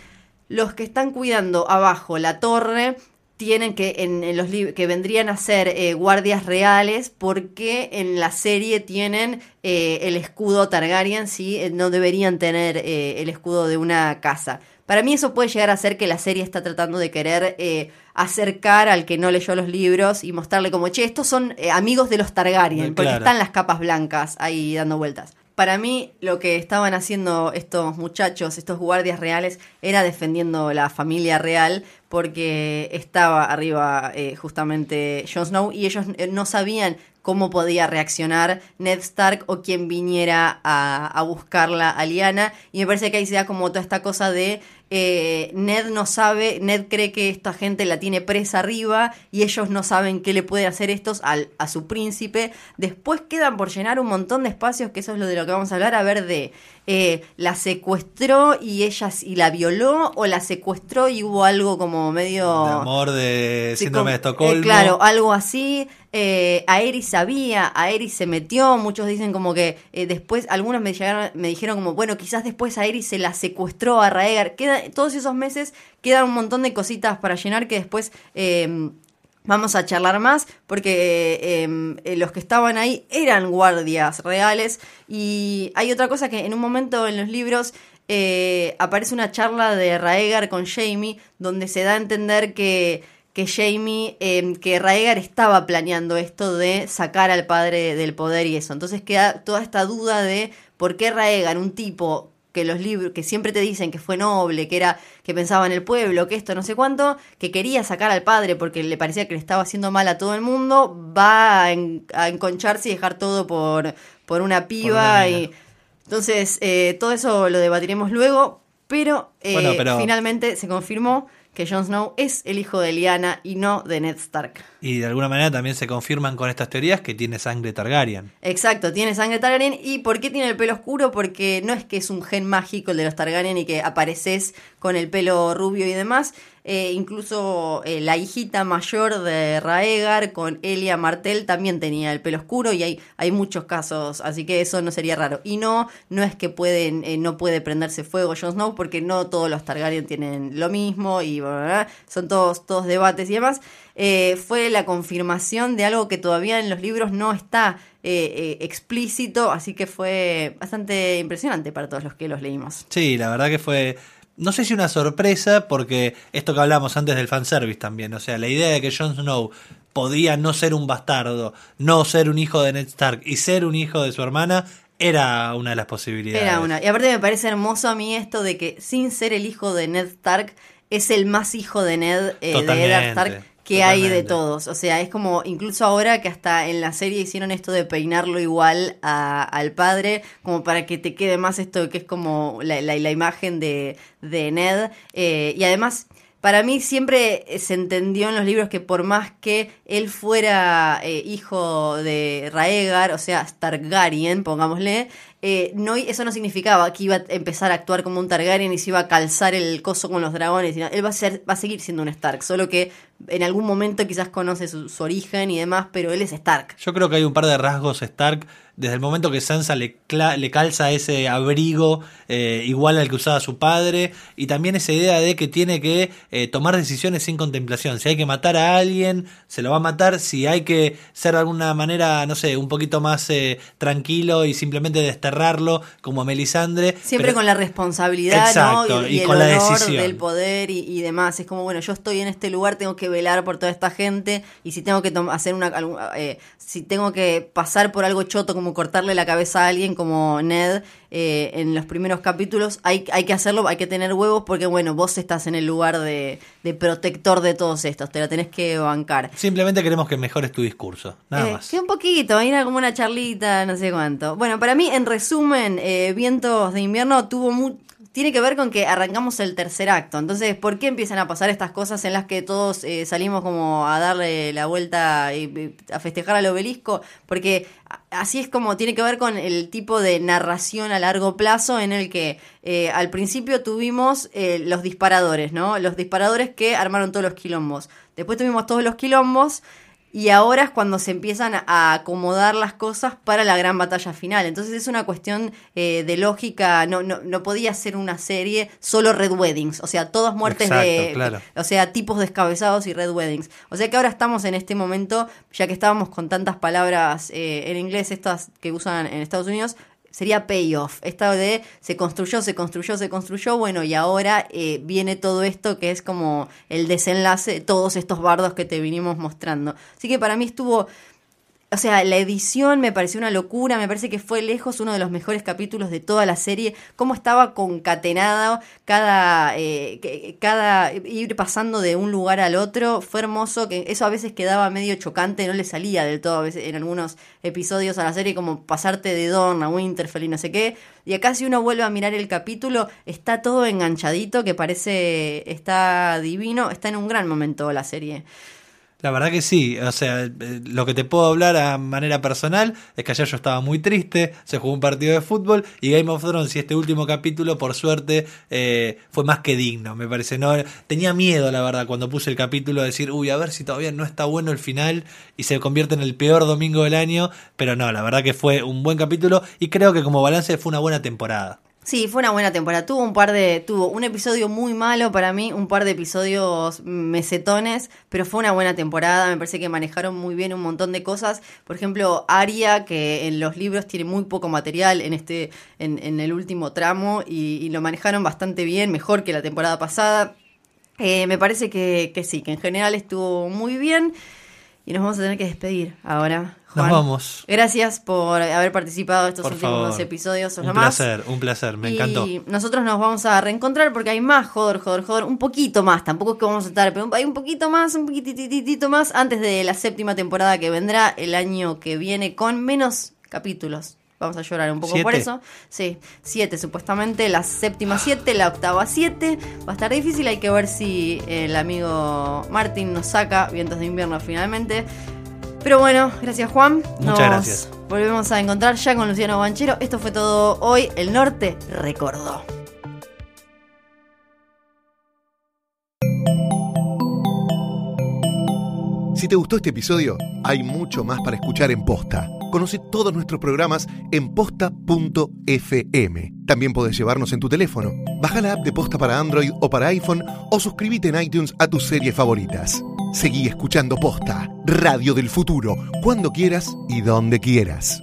Speaker 3: los que están cuidando abajo la torre tienen que en, en los que vendrían a ser eh, guardias reales porque en la serie tienen eh, el escudo Targaryen si eh, no deberían tener el escudo de una casa. Para mí eso puede llegar a ser que la serie está tratando de querer eh, acercar al que no leyó los libros y mostrarle como che estos son eh, amigos de los Targaryen porque
Speaker 4: claro.
Speaker 3: están las capas blancas ahí dando vueltas. Para mí lo que estaban haciendo estos muchachos, estos guardias reales, era defendiendo la familia real porque estaba arriba eh, justamente Jon Snow y ellos eh, no sabían cómo podía reaccionar Ned Stark o quien viniera a, a buscarla a Lyanna y me parece que ahí se da como toda esta cosa de eh, Ned no sabe, Ned cree que esta gente la tiene presa arriba y ellos no saben qué le pueden hacer estos al, a su príncipe. Después quedan por llenar un montón de espacios, que eso es lo de lo que vamos a hablar, a ver de eh, la secuestró y ella y la violó o la secuestró y hubo algo como medio...
Speaker 4: De amor, de
Speaker 3: Sí,
Speaker 4: síndrome de Estocolmo.
Speaker 3: eh, claro, algo así. Eh, Aerys sabía, Aerys se metió. Muchos dicen como que eh, después, algunos me, dijeron como, bueno, quizás después Aerys se la secuestró a Raegar. Todos esos meses quedan un montón de cositas para llenar que después eh, vamos a charlar más porque eh, eh, los que estaban ahí eran guardias reales. Y hay otra cosa que en un momento en los libros eh, aparece una charla de Raegar con Jamie donde se da a entender que, que Jamie, eh, que Raegar estaba planeando esto de sacar al padre del poder y eso. Entonces queda toda esta duda de por qué Raegar, un tipo que los libros que siempre te dicen que fue noble, que era que pensaba en el pueblo, que esto no sé cuánto, que quería sacar al padre porque le parecía que le estaba haciendo mal a todo el mundo, va a, en- a enconcharse y dejar todo por, por una piba
Speaker 4: una
Speaker 3: y entonces eh, todo eso lo debatiremos luego, pero, eh,
Speaker 4: Bueno, pero-
Speaker 3: finalmente se confirmó que Jon Snow es el hijo de Lyanna y no de Ned Stark.
Speaker 4: Y de alguna manera también se confirman con estas teorías que tiene sangre Targaryen.
Speaker 3: Exacto, tiene sangre Targaryen. ¿Y por qué tiene el pelo oscuro? Porque no es que es un gen mágico el de los Targaryen y que apareces con el pelo rubio y demás. Eh, incluso eh, la hijita mayor de Raegar con Elia Martel también tenía el pelo oscuro y hay, hay muchos casos, así que eso no sería raro. Y no, no es que pueden, eh, no puede prenderse fuego Jon Snow porque no todos los Targaryen tienen lo mismo y bla, bla, bla. son todos, todos debates y demás. Eh, fue la confirmación de algo que todavía en los libros no está explícito, así que fue bastante impresionante para todos los que los leímos.
Speaker 4: Sí, la verdad que fue. No sé si una sorpresa, porque esto que hablamos antes del fanservice también. O sea, la idea de que Jon Snow podía no ser un bastardo, no ser un hijo de Ned Stark y ser un hijo de su hermana, era una de las posibilidades.
Speaker 3: Era una. Y aparte me parece hermoso a mí esto de que sin ser el hijo de Ned Stark, es el más hijo de Ned, eh, de Eddard Stark que hay de todos. O sea, es como, incluso ahora que hasta en la serie hicieron esto de peinarlo igual a- al padre, como para que te quede más esto que es como la, la- la imagen de, de Ned. Eh, y además, para mí siempre se entendió en los libros que por más que él fuera eh, hijo de Raegar, o sea, Targaryen, pongámosle, eh, no, eso no significaba que iba a empezar a actuar como un Targaryen y se iba a calzar el coso con los dragones. Él va a, ser, va a seguir siendo un Stark, solo que en algún momento quizás conoce su, su origen y demás, pero él es Stark.
Speaker 4: Yo creo que hay un par de rasgos Stark. Desde el momento que Sansa le, le calza ese abrigo eh, igual al que usaba su padre. Y también esa idea de que tiene que eh, tomar decisiones sin contemplación. Si hay que matar a alguien, se lo va a matar. Si hay que ser de alguna manera, no sé, un poquito más eh, tranquilo y simplemente desterrarlo, como a Melisandre.
Speaker 3: Siempre
Speaker 4: Pero-
Speaker 3: con la responsabilidad,
Speaker 4: Exacto,
Speaker 3: ¿no?
Speaker 4: y
Speaker 3: el
Speaker 4: con la
Speaker 3: honor
Speaker 4: decisión.
Speaker 3: del poder y, y demás. Es como, bueno, yo estoy en este lugar, tengo que velar por toda esta gente y si tengo que hacer una, eh, si tengo que pasar por algo choto como cortarle la cabeza a alguien como Ned eh, en los primeros capítulos, hay, hay que hacerlo, hay que tener huevos porque, bueno, vos estás en el lugar de, de protector de todos estos, te la tenés que bancar.
Speaker 4: Simplemente queremos que mejores tu discurso. Nada
Speaker 3: Eh,
Speaker 4: más.
Speaker 3: sí, un poquito, era como una charlita, no sé cuánto. Bueno, para mí, en resumen, eh, Vientos de Invierno tuvo mu- tiene que ver con que arrancamos el tercer acto. Entonces, ¿por qué empiezan a pasar estas cosas en las que todos eh, salimos como a darle la vuelta y, a festejar al obelisco? Porque así es como tiene que ver con el tipo de narración a largo plazo en el que eh, al principio tuvimos eh, los disparadores, ¿no? Los disparadores que armaron todos los quilombos. Después tuvimos todos los quilombos. Y ahora es cuando se empiezan a acomodar las cosas para la gran batalla final. Entonces es una cuestión eh, de lógica. No, no, no podía ser una serie solo Red Weddings. O sea, todas muertes de.
Speaker 4: Claro.
Speaker 3: O sea, tipos descabezados y Red Weddings. O sea que ahora estamos en este momento, ya que estábamos con tantas palabras eh, en inglés, estas que usan en Estados Unidos. Sería payoff, esta de se construyó, se construyó, se construyó, bueno, y ahora eh, viene todo esto que es como el desenlace de todos estos bardos que te vinimos mostrando. Así que para mí estuvo, o sea, la edición me pareció una locura, me parece que fue lejos uno de los mejores capítulos de toda la serie, cómo estaba concatenado cada, eh, cada ir pasando de un lugar al otro, fue hermoso, que eso a veces quedaba medio chocante, no le salía del todo a veces en algunos episodios a la serie, como pasarte de Dawn a Winterfell y no sé qué, y acá si uno vuelve a mirar el capítulo, está todo enganchadito, que parece, está divino, está en un gran momento la serie.
Speaker 4: La verdad que sí, o sea, eh, lo que te puedo hablar a manera personal es que ayer yo estaba muy triste, se jugó un partido de fútbol y Game of Thrones y este último capítulo, por suerte, eh, fue más que digno, me parece. No, tenía miedo, la verdad, cuando puse el capítulo, de decir, uy, a ver si todavía no está bueno el final y se convierte en el peor domingo del año, pero no, la verdad que fue un buen capítulo y creo que como balance fue una buena temporada.
Speaker 3: Sí, fue una buena temporada. Tuvo un par de, tuvo un episodio muy malo para mí, un par de episodios mesetones, pero fue una buena temporada. Me parece que manejaron muy bien un montón de cosas. Por ejemplo, Aria, que en los libros tiene muy poco material en este, en, el último tramo, y, y lo manejaron bastante bien, mejor que la temporada pasada. Eh, me parece que, que sí, que en general estuvo muy bien. Y nos vamos a tener que despedir ahora.
Speaker 4: Nos vamos.
Speaker 3: Gracias por haber participado de estos
Speaker 4: Por
Speaker 3: últimos
Speaker 4: favor.
Speaker 3: episodios.
Speaker 4: Un
Speaker 3: más.
Speaker 4: placer, un placer, me
Speaker 3: y
Speaker 4: encantó.
Speaker 3: nosotros nos vamos a reencontrar porque hay más joder, joder, joder, un poquito más, tampoco es que vamos a estar, pero hay un poquito más, un poquititito más antes de la séptima temporada que vendrá el año que viene con menos capítulos. Vamos a llorar un poco por eso. Sí, siete supuestamente, la séptima siete, la octava siete. Va a estar difícil, hay que ver si el amigo Martín nos saca Vientos de Invierno finalmente. Pero bueno, gracias Juan.
Speaker 4: Muchas
Speaker 3: Nos
Speaker 4: gracias.
Speaker 3: Volvemos a encontrar ya con Luciano Banchero. Esto fue todo hoy. El norte recordó.
Speaker 2: Si te gustó este episodio, hay mucho más para escuchar en Posta. Conoce todos nuestros programas en posta.fm. También podés llevarnos en tu teléfono. Baja la app de Posta para Android o para iPhone o suscríbete en iTunes a tus series favoritas. Seguí escuchando Posta, Radio del Futuro, cuando quieras y donde quieras.